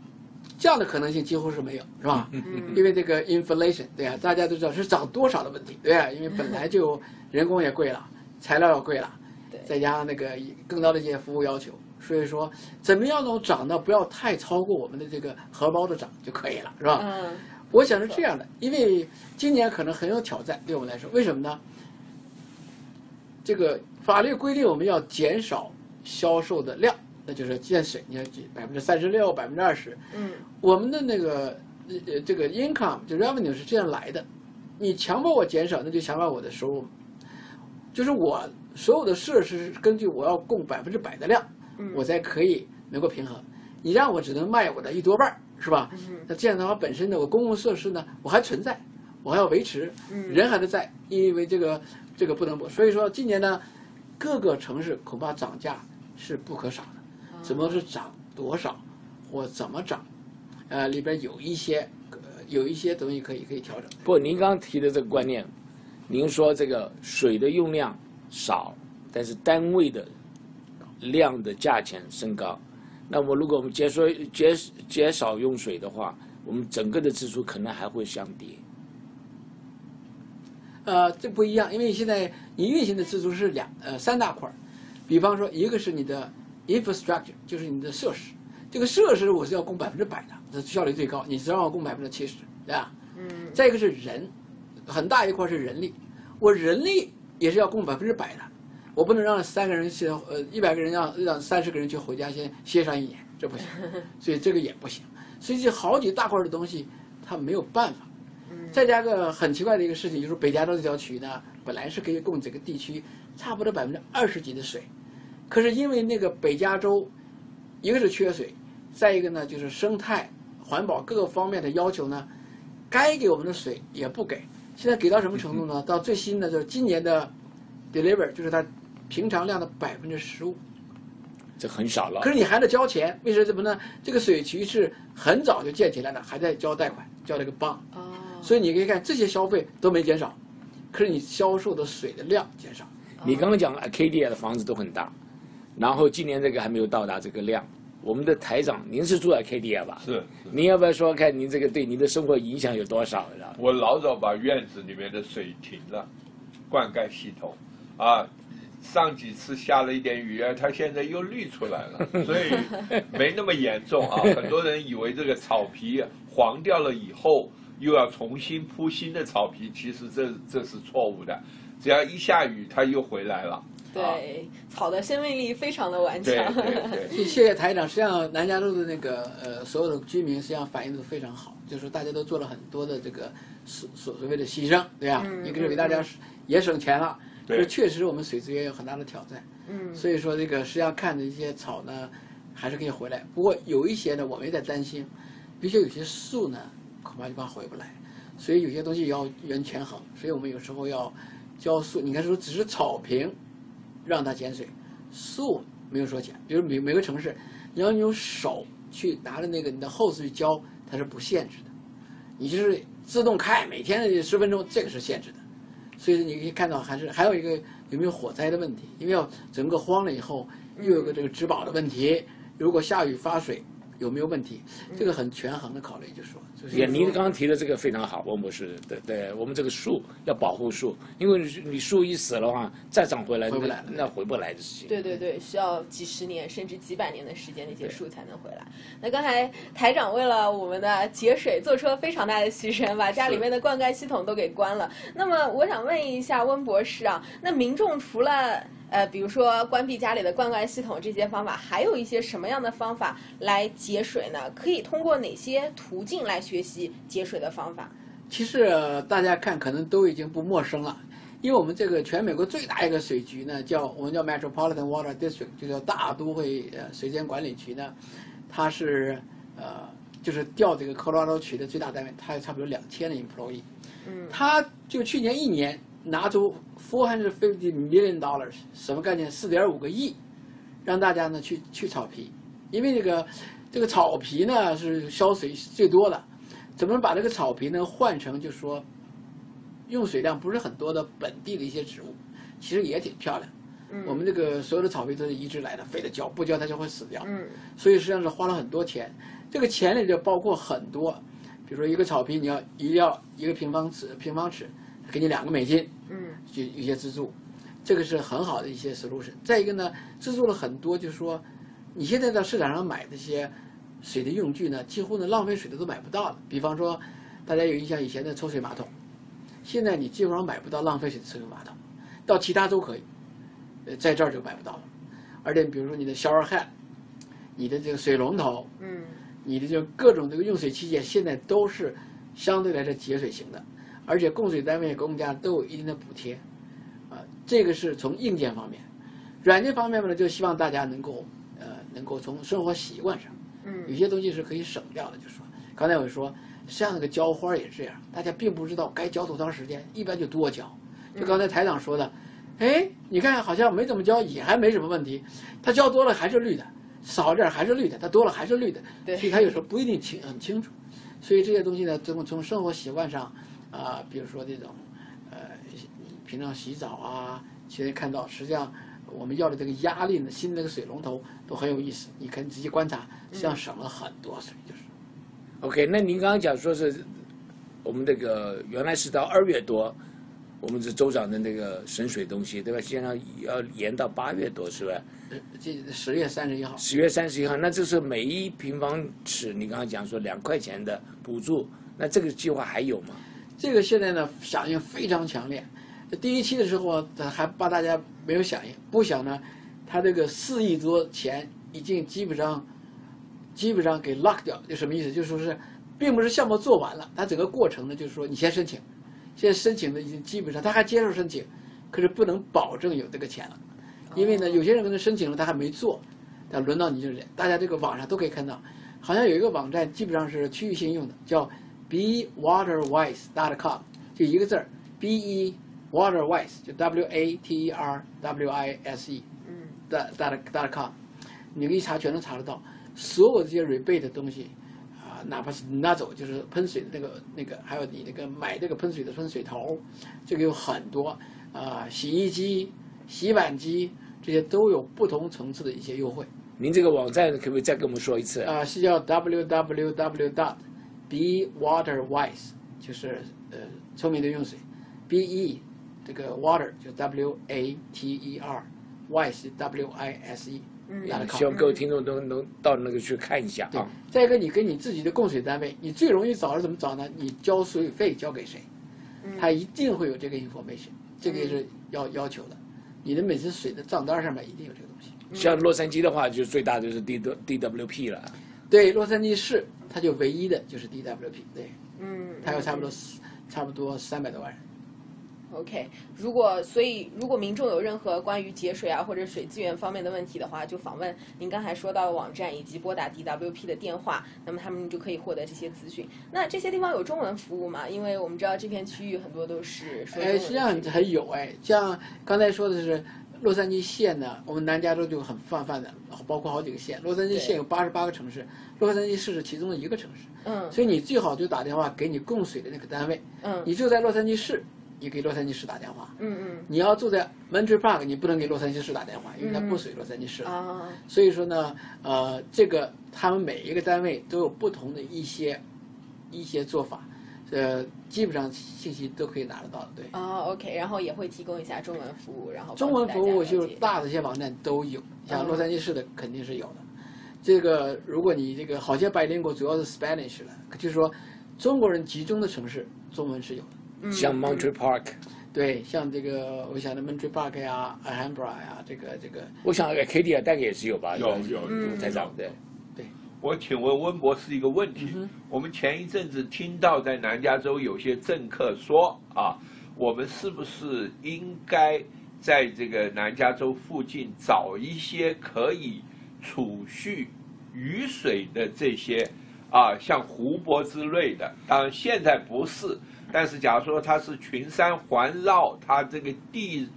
这样的可能性几乎是没有，是吧？因为这个 inflation，对啊，大家都知道是涨多少的问题，对啊，因为本来就 人工也贵了，材料也贵了，对再加上那个更高的一些服务要求，所以说怎么样能涨到不要太超过我们的这个荷包的涨就可以了，是吧？嗯我想是这样的，因为今年可能很有挑战对我们来说，为什么呢？这个法律规定我们要减少销售的量，那就是建水，你看百分之三十六、百分之二十。嗯我们的那个呃这个 income 就 revenue 是这样来的，你强迫我减少，那就强迫我的收入。就是我所有的设施根据我要供百分之百的量，嗯我才可以能够平衡。你让我只能卖我的一多半儿，是吧？嗯那这样的话，本身呢，我公共设施呢，我还存在，我还要维持，嗯人还得在，因为这个这个不能不。所以说，今年呢，各个城市恐怕涨价是不可少的，怎么是涨多少，或怎么涨，呃，里边有一些呃有一些东西可以可以调整。不，您刚刚提的这个观念，您说这个水的用量少，但是单位的量的价钱升高，那么如果我们减少减减少用水的话，我们整个的支出可能还会相跌。呃，这不一样，因为现在你运行的支出是两呃三大块儿，比方说一个是你的 infrastructure，就是你的设施，这个设施我是要供百分之百的，这效率最高，你只让我供百分之七十，对吧？嗯。再一个是人，很大一块是人力，我人力也是要供百分之百的，我不能让三个人去呃一百个人让让三十个人去回家先歇上一年，这不行，所以这个也不行，所以这好几大块的东西，他没有办法。再加个很奇怪的一个事情，就是北加州这条渠呢，本来是可以供整个地区差不多百分之二十几的水，可是因为那个北加州，一个是缺水，再一个呢就是生态、环保各个方面的要求呢，该给我们的水也不给。现在给到什么程度呢？到最新的就是今年的 deliver，就是它平常量的百分之十五。这很少了可。是你还得交钱，为什么呢？这个水渠是很早就建起来了，还在交贷款，交这个。哦，所以你可以看这些消费都没减少，可是你销售的水的量减少。你刚刚讲 Arcadia 的房子都很大，然后今年这个还没有到达这个量。我们的台长，您是住 Arcadia 吧？是。是您要不要说说看您这个对您的生活影响有多少？是吧？我老早把院子里面的水停了，灌溉系统啊，上几次下了一点雨啊，它现在又绿出来了，所以 没那么严重啊。很多人以为这个草皮黄掉了以后又要重新铺新的草皮，其实这这是错误的，只要一下雨它又回来了。啊对，草的生命力非常的顽强。对对。谢 谢谢台长，实际上南加州的那个呃所有的居民实际上反应都非常好，就是大家都做了很多的这个所所所谓的牺牲，对吧？嗯一个是给大家也省钱了，可对是确实我们水资源有很大的挑战。嗯所以说这个实际上看着一些草呢，还是可以回来。不过有一些呢，我们也在担心，比如说有些树呢，恐怕一般回不来。所以有些东西要原权衡，所以我们有时候要浇树。你看说只是草坪让它减水，树没有说减。比如每每个城市，你要用手去拿着那个你的 hose 去浇，它是不限制的。你就是自动开，每天十分钟，这个是限制的。所以你可以看到，还是还有一个有没有火灾的问题，因为要整个荒了以后，又有个这个植保的问题。如果下雨发水，有没有问题？这个很权衡的考虑，就说就是也，您刚刚提的这个非常好，温博士，对对，我们这个树要保护树，因为你你树一死的话，再长回来回不来那那回不来的事情。对对对，需要几十年甚至几百年的时间，那些树才能回来。那刚才台长为了我们的节水做出了非常大的牺牲，把家里面的灌溉系统都给关了。那么我想问一下温博士啊，那民众除了呃，比如说关闭家里的灌溉系统这些方法，还有一些什么样的方法来节水呢？可以通过哪些途径来学习节水的方法？其实呃大家看可能都已经不陌生了，因为我们这个全美国最大一个水局呢，叫我们叫 Metropolitan Water District，就叫大都会呃水资源管理局呢，它是呃就是调这个科罗拉多区的最大单位，它有差不多两千的 employee，嗯它就去年一年拿出 four hundred fifty million dollars，什么概念？四点五个亿，让大家呢去去草皮，因为这个这个草皮呢是烧水最多的，怎么把这个草皮呢换成就是说用水量不是很多的本地的一些植物，其实也挺漂亮。嗯我们这个所有的草皮都是移植来的，非得浇，不浇它就会死掉。嗯所以实际上是花了很多钱。这个钱里就包括很多，比如说一个草皮，你要一定要一个平方尺平方尺，给你两个美金，嗯就一些资助，这个是很好的一些 solution。再一个呢，资助了很多，就是说你现在到市场上买这些水的用具呢，几乎呢浪费水的都买不到了。比方说，大家有印象以前的抽水马桶，现在你基本上买不到浪费水的抽水马桶，到其他州可以，呃，在这儿就买不到了。而且比如说你的 shower head，你的这个水龙头，嗯你的这个各种这个用水器械现在都是相对来说节水型的，而且供水单位、公家都有一定的补贴，啊，这个是从硬件方面，软件方面呢，就希望大家能够呃能够从生活习惯上，嗯。有嗯些东西是可以省掉的，就是说刚才我说像那个浇花也是这样，大家并不知道该浇多长时间，一般就多浇，就刚才台长说的，哎，你看好像没怎么浇也还没什么问题，它浇多了还是绿的。少点儿还是绿的，它多了还是绿的，对。所以它有时候不一定清很清楚，所以这些东西呢，从从生活习惯上啊、比如说这种呃，你平常洗澡啊，现在看到实际上我们要的这个压力呢，新的这个水龙头都很有意思，你可以仔细观察，实际上省了很多水，就是。OK，那您刚刚讲说是我们这个原来是到二月多，我们是州长的那个省水东西，对吧？现在要延到八月多，是吧？呃这十月三十一号，十月三十一号，那这是每一平方尺，你刚刚讲说两块钱的补助，那这个计划还有吗？这个现在呢响应非常强烈。第一期的时候还怕大家没有响应，不想呢，他这个四亿多钱已经基本上基本上给 lock 掉，就什么意思？就是说是，并不是项目做完了，它整个过程呢，就是说你先申请，现在申请的已经基本上他还接受申请，可是不能保证有这个钱了，因为呢，有些人可能申请了他还没做，但轮到你就是大家这个网上都可以看到，好像有一个网站基本上是区域性用的，叫 bewaterwise.com，就一个字儿，b e waterwise 就 w a t e r w i s e 嗯 dot dot dot com，你一查全能查得到，所有这些 rebate 的东西，啊，哪怕是拿走就是喷水的那个那个，还有你那个买这个喷水的喷水头，这个有很多啊，洗衣机、洗碗机这些都有不同层次的一些优惠。您这个网站可不可以再跟我们说一次？啊，是叫 www dot be water wise，就是呃聪明的用水，be 这个 water 就 w a t e r wise w i s e，嗯希望各位听众都能到那个去看一下对啊。，再一个你跟你自己的供水单位，你最容易找是怎么找呢？你交水费交给谁，他一定会有这个 information，这个也是要要求的。你的每次水的账单上面一定有这个东西。像洛杉矶的话，就最大的就是 D D W P 了。对，洛杉矶市它就唯一的就是 DWP，对，嗯，它有差不多差不多三百多万人。OK，如果所以如果民众有任何关于节水啊或者水资源方面的问题的话，就访问您刚才说到的网站以及拨打 DWP 的电话，那么他们就可以获得这些资讯。那这些地方有中文服务吗？因为我们知道这片区域很多都是说中哎，实际上的还有哎，像刚才说的是洛杉矶县呢，我们南加州就很泛泛的，包括好几个县。洛杉矶县有八十八个城市，洛杉矶市是其中的一个城市，嗯。所以你最好就打电话给你供水的那个单位。嗯。你就在洛杉矶市，你给洛杉矶市打电话；嗯嗯。你要住在 Monterey Park，你不能给洛杉矶市打电话，因为它不属于洛杉矶市。了。啊。所以说呢，呃，这个他们每一个单位都有不同的一些一些做法，呃，基本上信息都可以拿得到的。对，啊 OK，然后也会提供一下中文服务，然后中文服务就是大的一些网站都有，像嗯洛杉矶市的肯定是有的。这个如果你这个好些白领国主要是 Spanish 了，就是说中国人集中的城市，中文是有的。嗯像 Montreal Park，对，像这个我想的 Montreal Park 呀、Alhambra 呀，这个这个我想 Acadia 大概也是有吧？有有嗯台长对。我请问温博士一个问题：嗯我们前一阵子听到在南加州有些政客说啊，我们是不是应该在这个南加州附近找一些可以储蓄雨水的这些啊，像湖泊之类的？当然现在不是，但是假如说它是群山环绕，它这个地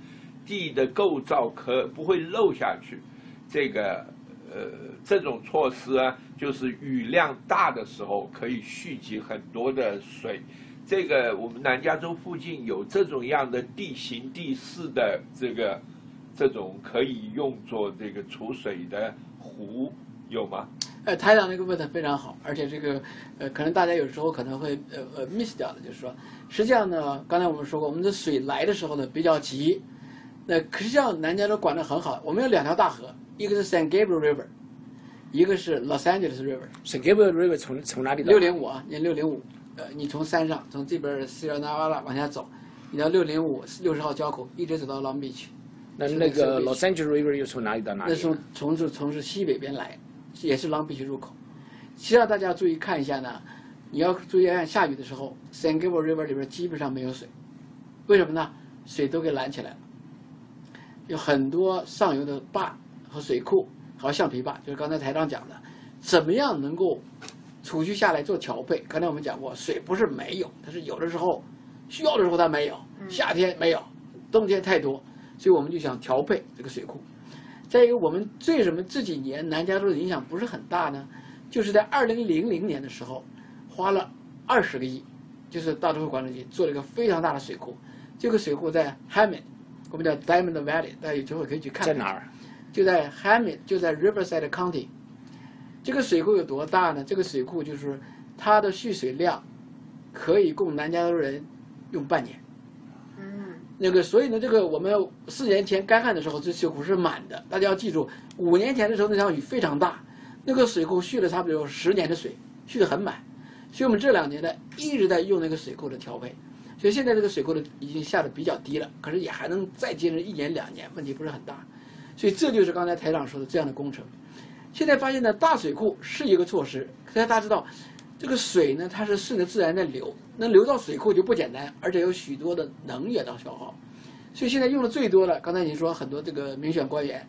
地的构造可不会漏下去，这个呃这种措施啊，就是雨量大的时候可以蓄积很多的水。这个我们南加州附近有这种样的地形地势的这个这种可以用作这个储水的湖有吗？呃，台长那个问的非常好，而且这个呃，可能大家有时候可能会呃呃 miss 掉的，就是说，实际上呢，刚才我们说过，我们的水来的时候呢比较急，那实际上南加州管得很好，我们有两条大河，一个是 San Gabriel River，一个是 Los Angeles River，San Gabriel River 从从哪里到？六零五啊，你六零五，呃，你从山上从这边西尔纳瓦拉往下走，你到六零五六十号交口，一直走到 Long Beach，那那个 Los Angeles River 又从哪里到哪里？那是从从是从是西北边来，也是 Long Beach 入口。其实大家注意看一下呢，你要注意看下雨的时候，San Gabriel River 里边基本上没有水，为什么呢？水都给拦起来了，有很多上游的坝和水库，还有橡皮坝，就是刚才台长讲的，怎么样能够储蓄下来做调配？刚才我们讲过，水不是没有，它是有的时候需要的时候它没有，夏天没有，冬天太多，所以我们就想调配这个水库。再一个，我们为什么这几年南加州的影响不是很大呢？就是在二零零零年的时候，花了二十个亿，就是大都会管理局做了一个非常大的水库。这个水库在 Hammond，我们叫 Diamond Valley，大家有机会可以去看。在哪儿？就在 Hammond，就在 Riverside County。这个水库有多大呢？这个水库就是它的蓄水量可以供南加州人用半年。嗯，那个，所以呢，这个我们四年前干旱的时候，这水库是满的。大家要记住，五年前的时候那场雨非常大，那个水库蓄了差不多有十年的水，蓄得很满。所以我们这两年呢一直在用那个水库的调配，所以现在这个水库的已经下的比较低了，可是也还能再坚持一年两年，问题不是很大。所以这就是刚才台长说的这样的工程。现在发现呢，大水库是一个措施，可是大家知道，这个水呢它是顺着自然在流，那流到水库就不简单，而且有许多的能源的消耗。所以现在用的最多的，刚才您说很多这个民选官员，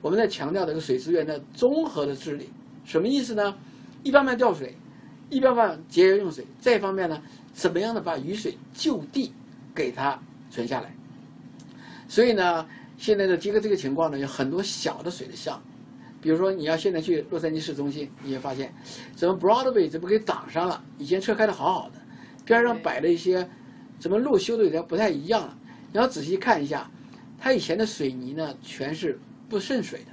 我们在强调这个水资源的综合的治理，什么意思呢？一方面调水，一方面节约用水，再一方面呢，怎么样的把雨水就地给它存下来。所以呢，现在的这个这个情况呢，有很多小的水的项目，比如说你要现在去洛杉矶市中心，你会发现，怎么 Broadway 怎么给挡上了？以前车开的好好的，边上摆了一些，怎么路修的有点不太一样了？你要仔细看一下，它以前的水泥呢，全是不渗水的，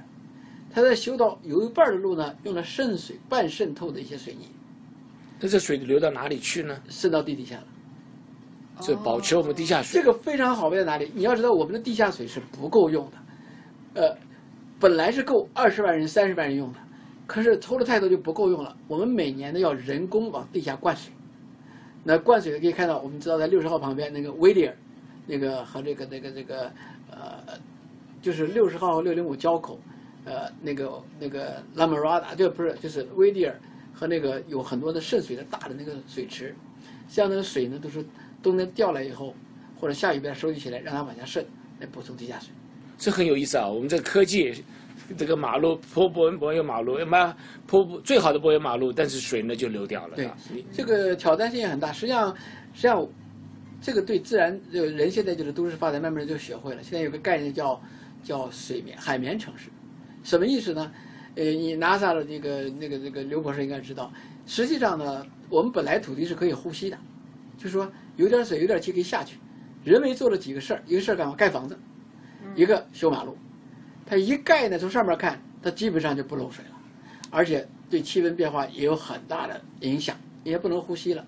它在修到有一半的路呢，用了渗水半渗透的一些水泥，那这水流到哪里去呢？渗到地底下了。这保持我们地下水。这个非常好在哪里？你要知道，我们的地下水是不够用的，呃，本来是够二十万人、三十万人用的，可是抽了太多就不够用了。我们每年呢要人工往地下灌水，那灌水的可以看到，我们知道在六十号旁边那个威迪尔，那个和这个那个这个呃，就是六十号和六零五交口，呃，那个那个拉莫拉达，这不是就是威迪尔和那个有很多的渗水的大的那个水池，像那个水呢都是。冬天掉来以后，或者下雨把它收集起来，让它往下渗，来补充地下水。这很有意思啊！我们这个科技，这个马路坡柏柏油马路，嘛坡最好的柏油马路，但是水呢就流掉了。对你，这个挑战性也很大。实际上，实际上，这个对自然，就人现在就是都市发展，慢慢就学会了。现在有个概念叫叫水绵海绵城市，什么意思呢？呃，你 NASA 的那个那个那个刘博士应该知道，实际上呢，我们本来土地是可以呼吸的，就是说。有点水，有点气可以下去。人为做了几个事儿，一个事儿干嘛？盖房子，一个修马路。它一盖呢，从上面看，它基本上就不漏水了，而且对气温变化也有很大的影响，也不能呼吸了。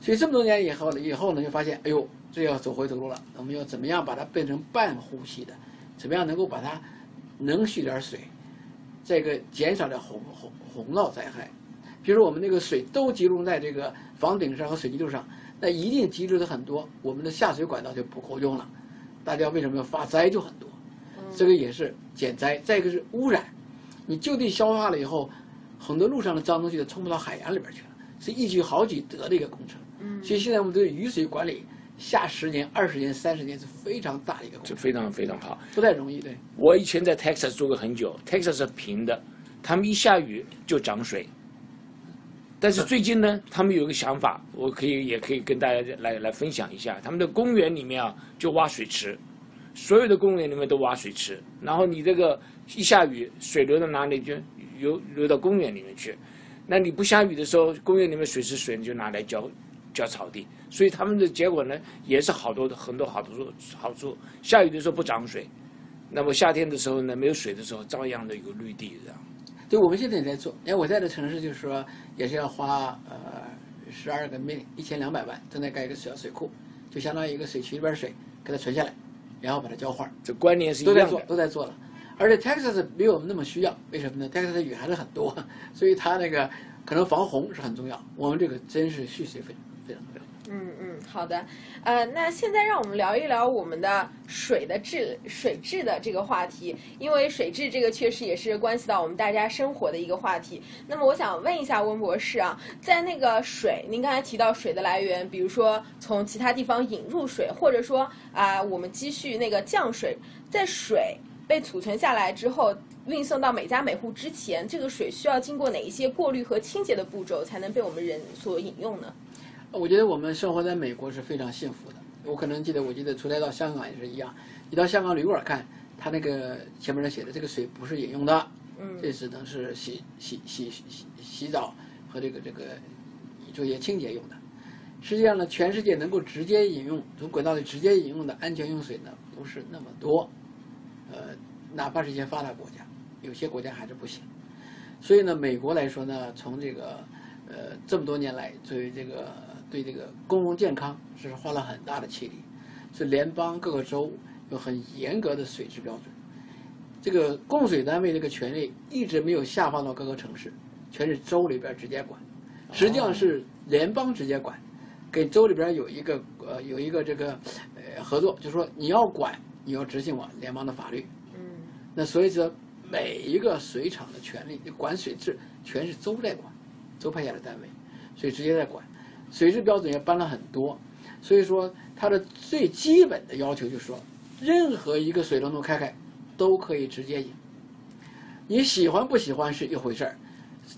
所以这么多年以后呢，以后呢就发现，哎呦，这要走回头路了。我们要怎么样把它变成半呼吸的？怎么样能够把它能蓄点水？这个减少点洪洪洪涝灾害。比如我们那个水都集中在这个房顶上和水泥路上。那一定积累的很多，我们的下水管道就不够用了，大家为什么要发灾就很多？这个也是减灾。再一个是污染，你就地消化了以后，很多路上的脏东西都冲不到海洋里边去了，是一举好几得的一个工程。所以现在我们对雨水管理下十年、二十年、三十年是非常大的一个工程，这非常非常好。不太容易。对，我以前在 Texas 住过很久，Texas 是平的，他们一下雨就涨水。但是最近呢，他们有个想法，我可以也可以跟大家来来分享一下。他们的公园里面啊，就挖水池，所有的公园里面都挖水池。然后你这个一下雨，水流到哪里就流流到公园里面去。那你不下雨的时候，公园里面水池水你就拿来浇浇草地。所以他们的结果呢，也是好多的很多好处好处。下雨的时候不涨水，那么夏天的时候呢，没有水的时候，照样的有绿地这样。对，我们现在也在做。因为我在的城市，就是说，也是要花呃十二个 million 一千两百万，正在盖一个小水库，就相当于一个水渠里边水给它存下来，然后把它浇花，这观念是一都在做，样的。都在做了。而且 Texas 没有我们那么需要，为什么呢？Texas 的雨还是很多，所以它那个可能防洪是很重要。我们这个真是蓄水非常非常重要。嗯嗯，好的，呃，那现在让我们聊一聊我们的水的质、水质的这个话题，因为水质这个确实也是关系到我们大家生活的一个话题。那么我想问一下温博士啊，在那个水，您刚才提到水的来源，比如说从其他地方引入水，或者说啊、我们积蓄那个降水，在水被储存下来之后。运送到每家每户之前，这个水需要经过哪一些过滤和清洁的步骤，才能被我们人所饮用呢？我觉得我们生活在美国是非常幸福的。我可能记得，我记得出差到香港也是一样。你到香港旅馆看，他那个前面上写的这个水不是饮用的，嗯这只能是洗洗洗洗洗洗澡和这个这个做一些清洁用的。实际上呢，全世界能够直接饮用从管道里直接饮用的安全用水呢，不是那么多。呃，哪怕是一些发达国家，有些国家还是不行。所以呢，美国来说呢，从这个呃这么多年来，作为这个对这个公共健康是花了很大的气力，是联邦各个州有很严格的水质标准。这个供水单位这个权利一直没有下放到各个城市，全是州里边直接管，实际上是联邦直接管，给州里边有一个呃有一个这个呃合作，就是说你要管，你要执行我联邦的法律。嗯那所以说，每一个水厂的权利管水质全是州在管，州派下的单位，所以直接在管。水质标准也搬了很多，所以说它的最基本的要求就是说，任何一个水龙头开开都可以直接饮。你喜欢不喜欢是一回事儿，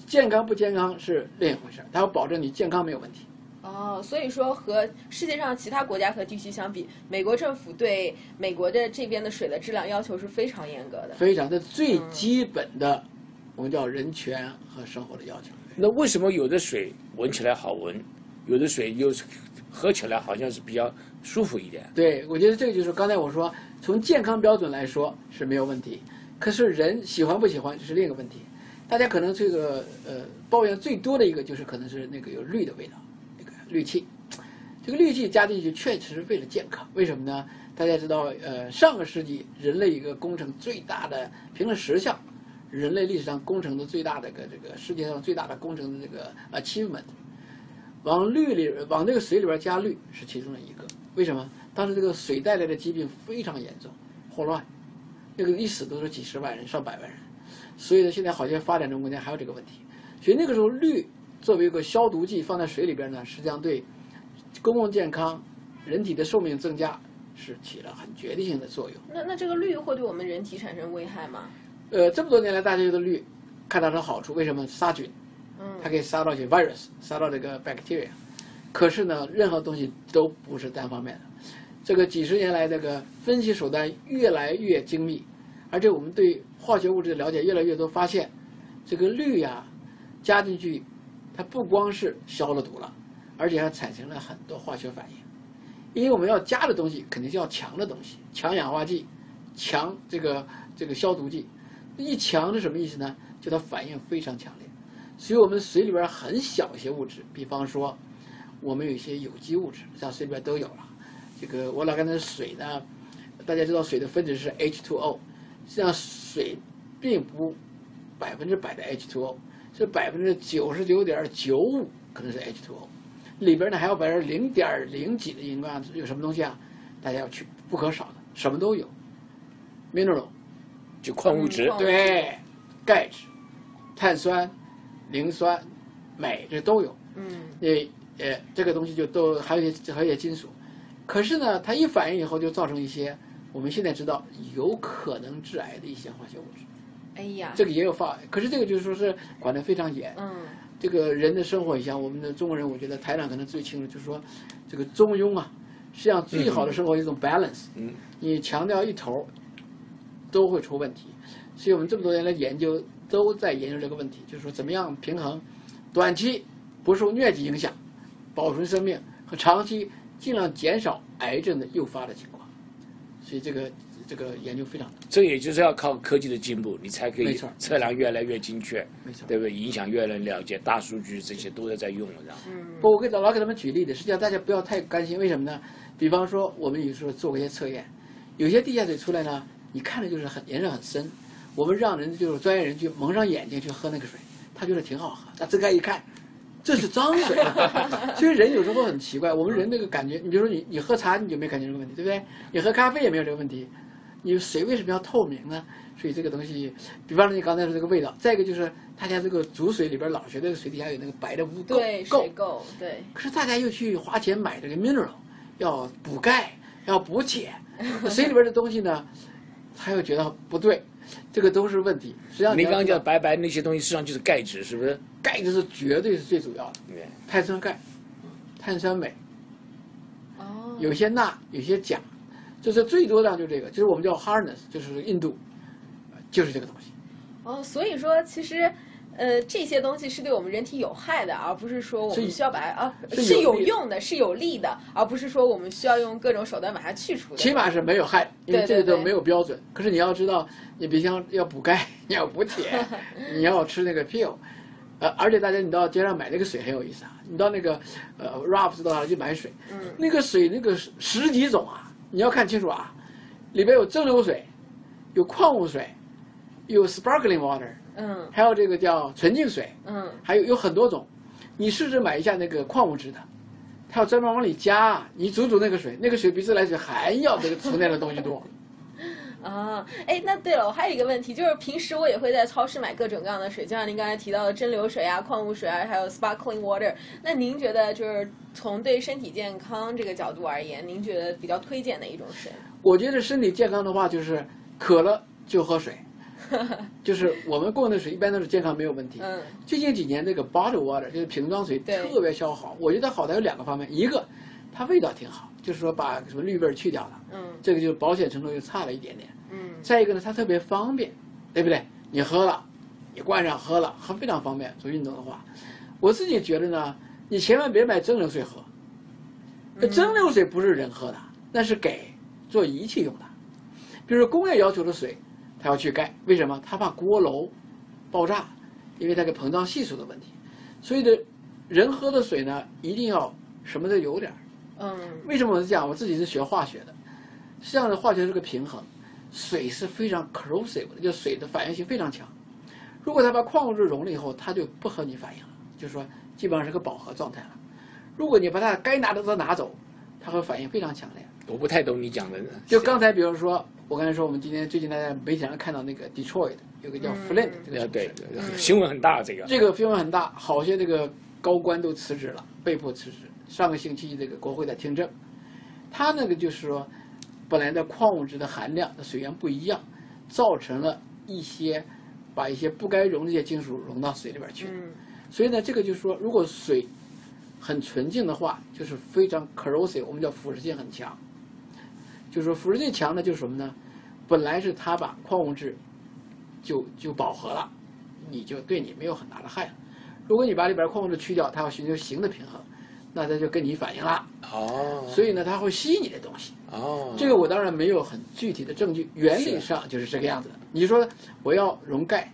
健康不健康是另一回事儿。它要保证你健康没有问题。哦，所以说和世界上其他国家和地区相比，美国政府对美国的这边的水的质量要求是非常严格的。非常的最基本的，我们叫人权和生活的要求。那为什么有的水闻起来好闻，有的水又是喝起来好像是比较舒服一点？对，我觉得这个就是刚才我说，从健康标准来说是没有问题，可是人喜欢不喜欢是另一个问题。大家可能这个呃抱怨最多的一个就是可能是那个有氯的味道，那个氯气。这个氯气加进去确实是为了健康，为什么呢？大家知道，呃，上个世纪人类一个工程最大的，评了时效，人类历史上工程的最大的个这个世界上最大的工程的这个 achievement，往氯里往这个水里边加氯是其中的一个。为什么？当时这个水带来的疾病非常严重，霍乱，那个一死都是几十万人、上百万人。所以呢，现在好些发展中国家还有这个问题。所以那个时候氯作为一个消毒剂放在水里边呢，实际上对公共健康、人体的寿命增加是起了很决定性的作用。那那这个氯会对我们人体产生危害吗？呃，这么多年来，大家觉得氯看到它好处，为什么？杀菌，嗯它可以杀到一些 virus，杀到这个 bacteria。可是呢，任何东西都不是单方面的。这个几十年来，这个分析手段越来越精密，而且我们对化学物质的了解越来越多，发现这个氯呀加进去，它不光是消了毒了，而且还产生了很多化学反应。因为我们要加的东西肯定是要强的东西，强氧化剂、强这个这个消毒剂。一强是什么意思呢？就它反应非常强。所以我们水里边很小一些物质，比方说我们有一些有机物质，像水里边都有了。这个我老看的水呢，大家知道水的分子是 H2O，实际上水并不百分之百的 H2O，是百分之九十九点九五可能是 H2O，里边呢还有百分之零点零几的荧光有什么东西啊？大家要去不可少的，什么都有，mineral 就矿物质嗯，对，钙质、碳酸、磷酸、镁这都有。嗯也也，这个东西就都还有一些还有一些金属，可是呢，它一反应以后就造成一些我们现在知道有可能致癌的一些化学物质，哎呀，这个也有发，可是这个就是说是管得非常严。嗯这个人的生活影响，我们的中国人，我觉得台长可能最清楚，就是说，这个中庸啊，实际上最好的生活一种 balance。嗯，你强调一头，都会出问题。所以我们这么多年来研究，都在研究这个问题，就是说怎么样平衡短期不受疟疾影响，保存生命和长期尽量减少癌症的诱发的情况。所以这个这个研究非常多，这也就是要靠科技的进步，你才可以测量越来越精确，没错。对不对？影响越来越了解，大数据这些都在在用了，这样。嗯不，我给老给他们举例子，实际上大家不要太担心，为什么呢？比方说，我们有时候做过一些测验，有些地下水出来呢，你看着就是很颜色很深，我们让人就是专业人去蒙上眼睛去喝那个水，他觉得挺好喝，他睁开一看，这是脏水。所以人有时候很奇怪，我们人那个感觉，你比如说你你喝茶你就没感觉这个问题，对不对？你喝咖啡也没有这个问题，你水为什么要透明呢？所以这个东西，比方说你刚才说这个味道，再一个就是大家这个煮水里边老觉得水底下有那个白的污垢对，垢，对，可是大家又去花钱买这个 mineral，要补钙，要补铁，水里边的东西呢，他又觉得不对，这个都是问题。实际上你刚刚讲讲白白那些东西，实际上就是钙质，是不是？钙质是绝对是最主要的，对，碳酸钙、碳酸镁，哦，有些钠，有些钾，就是最多的就这个，就是我们叫 hardness，就是印度，就是这个东西。哦，所以说其实。呃，这些东西是对我们人体有害的，而不是说我们需要把它啊是是有用的，是有利的，而不是说我们需要用各种手段把它去除的。起码是没有害，因为这个都没有标准。可是你要知道，你比如像要补钙，你要补铁，你要吃那个 pill，呃，而且大家你到街上买那个水很有意思啊，你到那个呃 Ralph 知道哪去买水，嗯。那个水那个十十几种啊，你要看清楚啊，里边有蒸馏水，有矿物水，有 sparkling water，嗯还有这个叫纯净水，嗯还有有很多种，你试着买一下那个矿物质的，它要专门往里加，你煮煮那个水，那个水比自来水还要这个存在的东西多。啊，哎，那对了，我还有一个问题，就是平时我也会在超市买各种各样的水，就像您刚才提到的蒸馏水啊、矿物水啊，还有 sparkling water。那您觉得就是从对身体健康这个角度而言，您觉得比较推荐哪一种水？我觉得身体健康的话，就是渴了就喝水，就是我们供的水一般都是健康没有问题。嗯最近几年那个 bottle water 就是瓶装水特别消耗，我觉得好在有两个方面，一个它味道挺好，就是说把什么氯味儿去掉了，嗯这个就是保险程度又差了一点点。嗯再一个呢，它特别方便，对不对？你喝了，你灌上喝了，喝非常方便。做运动的话，我自己觉得呢，你千万别买蒸馏水喝。蒸馏水不是人喝的，那是给做仪器用的。比如说工业要求的水，它要去盖，为什么？他怕锅炉爆炸，因为它个膨胀系数的问题。所以的，人喝的水呢，一定要什么都有点儿。嗯为什么我是讲？我自己是学化学的，实际上呢，化学是个平衡，水是非常 corrosive 的，就水的反应性非常强。如果它把矿物质溶了以后，它就不和你反应了，就是说基本上是个饱和状态了。如果你把它该拿的都拿走，它会反应非常强烈。我不太懂你讲的。就刚才比如说，我刚才说我们今天最近大家媒体上看到那个 Detroit 有个叫 Flint 这个呃，对新闻很大，这个。这个新闻很大，好些这个高官都辞职了，被迫辞职。上个星期这个国会在听证，他那个就是说，本来的矿物质的含量的水源不一样，造成了一些把一些不该溶的一些金属溶到水里边去。嗯所以呢，这个就是说，如果水很纯净的话，就是非常 corrosive，我们叫腐蚀性很强。就是说腐蚀性强的，就是什么呢？本来是它把矿物质就就饱和了，你就对你没有很大的害。如果你把里边矿物质去掉，它要寻求形的平衡，那它就跟你反应了。哦。所以呢，它会吸你的东西。哦。这个我当然没有很具体的证据，原理上就是这个样子的。你说我要溶钙，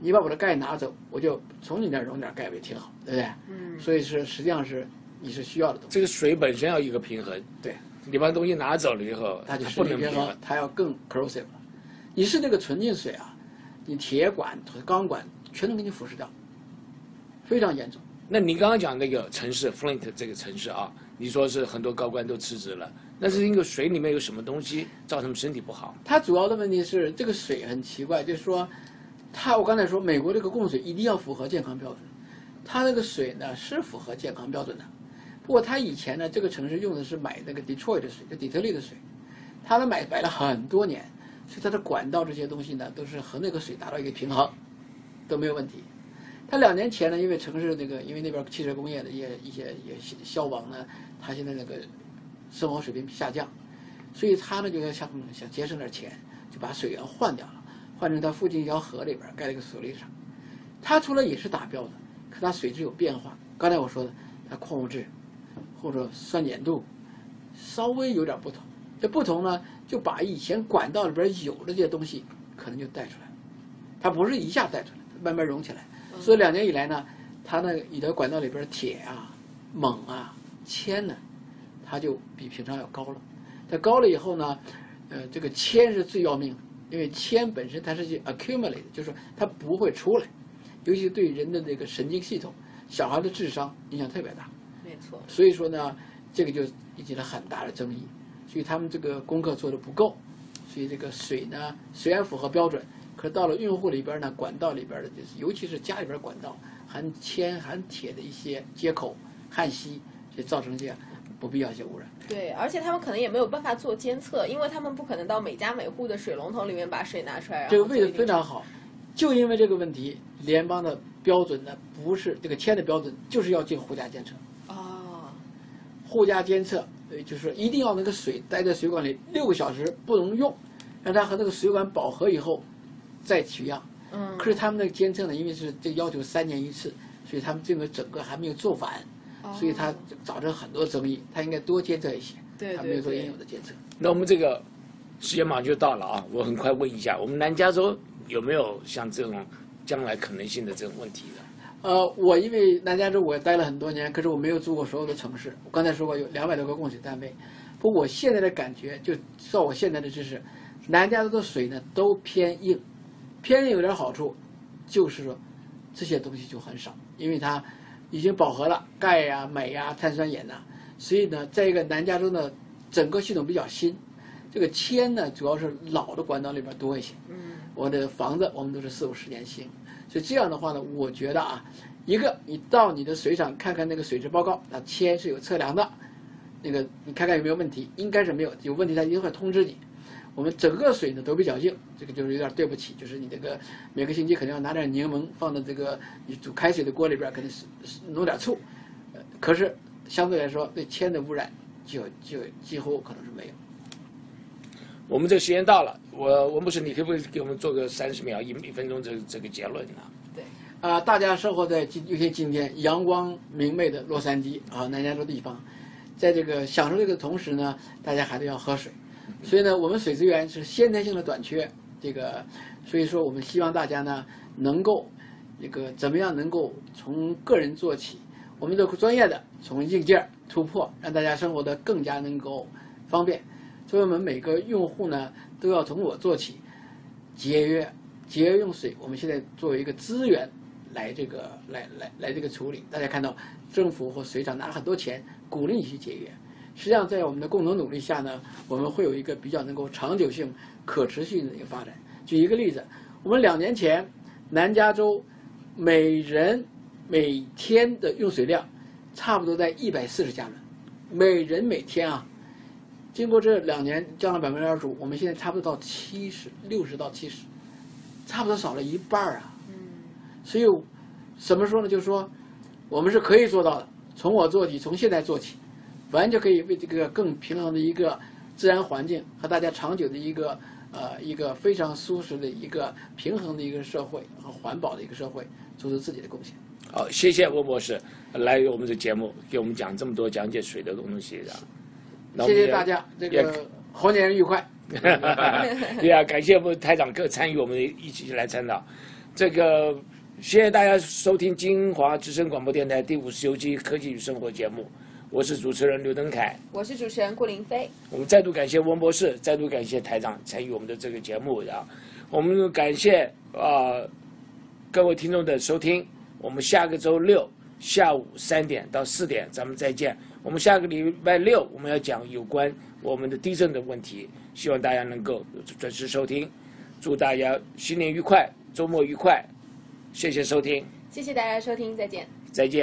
你把我的钙拿走，我就从你那儿溶点钙不也挺好，对不对？嗯所以是实际上是你是需要的东西，这个水本身要有一个平衡，对，你把东西拿走了以后，它就不能平衡。，它要更 corrosive 了。你是那个纯净水啊，你铁管、钢管全都给你腐蚀掉，非常严重。那你刚刚讲那个城市 Flint 这个城市啊，你说是很多高官都辞职了，那是因为水里面有什么东西造成身体不好？它主要的问题是这个水很奇怪，就是说，它我刚才说美国这个供水一定要符合健康标准，它那个水呢是符合健康标准的，不过他以前呢，这个城市用的是买那个 Detroit 的水，就底特律的水，他呢买买了很多年，所以它的管道这些东西呢，都是和那个水达到一个平衡，都没有问题。他两年前呢，因为城市那个，因为那边汽车工业的一些一些也消亡呢，他现在那个生活水平下降，所以他呢就要想想节省点钱，就把水源换掉了，换成他附近一条河里边盖了一个水利厂。他出来也是达标的，可它水质有变化。刚才我说的，它矿物质或者酸碱度稍微有点不同。这不同呢，就把以前管道里边有的这些东西可能就带出来。它不是一下带出来，慢慢融起来。所以两年以来呢，它那你的管道里边铁啊、锰啊、铅呢，它就比平常要高了。它高了以后呢，呃，这个铅是最要命的，因为铅本身它是 accumulate，就是它不会出来。尤其对人的这个神经系统、小孩的智商影响特别大。所以说呢，这个就引起了很大的争议。所以他们这个功课做的不够。所以这个水呢，虽然符合标准，可是到了运户里边呢，管道里边的，就是尤其是家里边管道含铅、含铁的一些接口焊锡，就造成这样不必要性污染。对，而且他们可能也没有办法做监测，因为他们不可能到每家每户的水龙头里面把水拿出来。这个位置非常好。就因为这个问题，联邦的标准呢不是这个铅的标准，就是要进户家监测。哦，户家监测，呃，就是一定要那个水待在水管里六个小时不能用，让它和那个水管饱和以后再取样。嗯。可是他们的监测呢，因为是这要求三年一次，所以他们这个整个还没有做完，所以它造成很多争议。他应该多监测一些，对他没有做应有的监测。那我们这个时间马上就到了啊，我很快问一下，我们南加州。有没有像这种将来可能性的这种问题的？呃，我因为南加州我待了很多年，可是我没有住过所有的城市。我刚才说过有两百多个供水单位，不过我现在的感觉，就照我现在的知识，南加州的水呢都偏硬，偏硬有点好处，就是说这些东西就很少，因为它已经饱和了，钙呀、镁呀、碳酸盐呐，所以呢，在一个南加州呢，整个系统比较新，这个铅呢主要是老的管道里边多一些。嗯。我的房子我们都是四五十年新，所以这样的话呢，我觉得啊，一个你到你的水厂看看那个水质报告，那铅是有测量的，那个你看看有没有问题，应该是没有，有问题他一定会通知你。我们整个水呢都比较硬，这个就是有点对不起，就是你这个每个星期肯定要拿点柠檬放在这个你煮开水的锅里边，肯定是弄点醋，呃，可是相对来说对铅的污染就就几乎可能是没有。我们这个时间到了，我文博士，你可不可以给我们做个三十秒、一一分钟这个这个结论呢？对，啊，大家生活在今尤其今天阳光明媚的洛杉矶啊，南加州地方，在这个享受这个同时呢，大家还得要喝水，所以呢，我们水资源是先天性的短缺，这个，所以说我们希望大家呢能够，这个怎么样能够从个人做起，我们的专业的从硬件突破，让大家生活的更加能够方便。所以我们每个用户呢，都要从我做起，节约节约用水。我们现在作为一个资源来这个来来来这个处理。大家看到政府和水厂拿了很多钱鼓励你去节约，实际上在我们的共同努力下呢，我们会有一个比较能够长久性、可持续的一个发展。举一个例子，我们两年前南加州每人每天的用水量差不多在一百四十加仑，每人每天啊。经过这两年降了百分之二十五，我们现在差不多到七十六十到七十，差不多少了一半儿啊。嗯。所以，怎么说呢？就是说，我们是可以做到的。从我做起，从现在做起，完全可以为这个更平衡的一个自然环境和大家长久的一个呃一个非常舒适的一个平衡的一个社会和环保的一个社会做出自己的贡献。好，谢谢温博士来我们的节目，给我们讲这么多讲解水的东西的。谢谢大家，这个猴年愉快。对呀，感谢我们台长各参与我们一起来参导。这个谢谢大家收听金华之声广播电台第五十九期科技与生活节目，我是主持人刘登凯，我是主持人顾林飞。我们再度感谢温博士，再度感谢台长参与我们的这个节目，然后我们感谢啊各位听众的收听。我们下个周六下午三点到四点，咱们再见。我们下个礼拜六我们要讲有关我们的地震的问题，希望大家能够准时收听。祝大家新年愉快，周末愉快，谢谢收听，谢谢大家收听，再见，再见。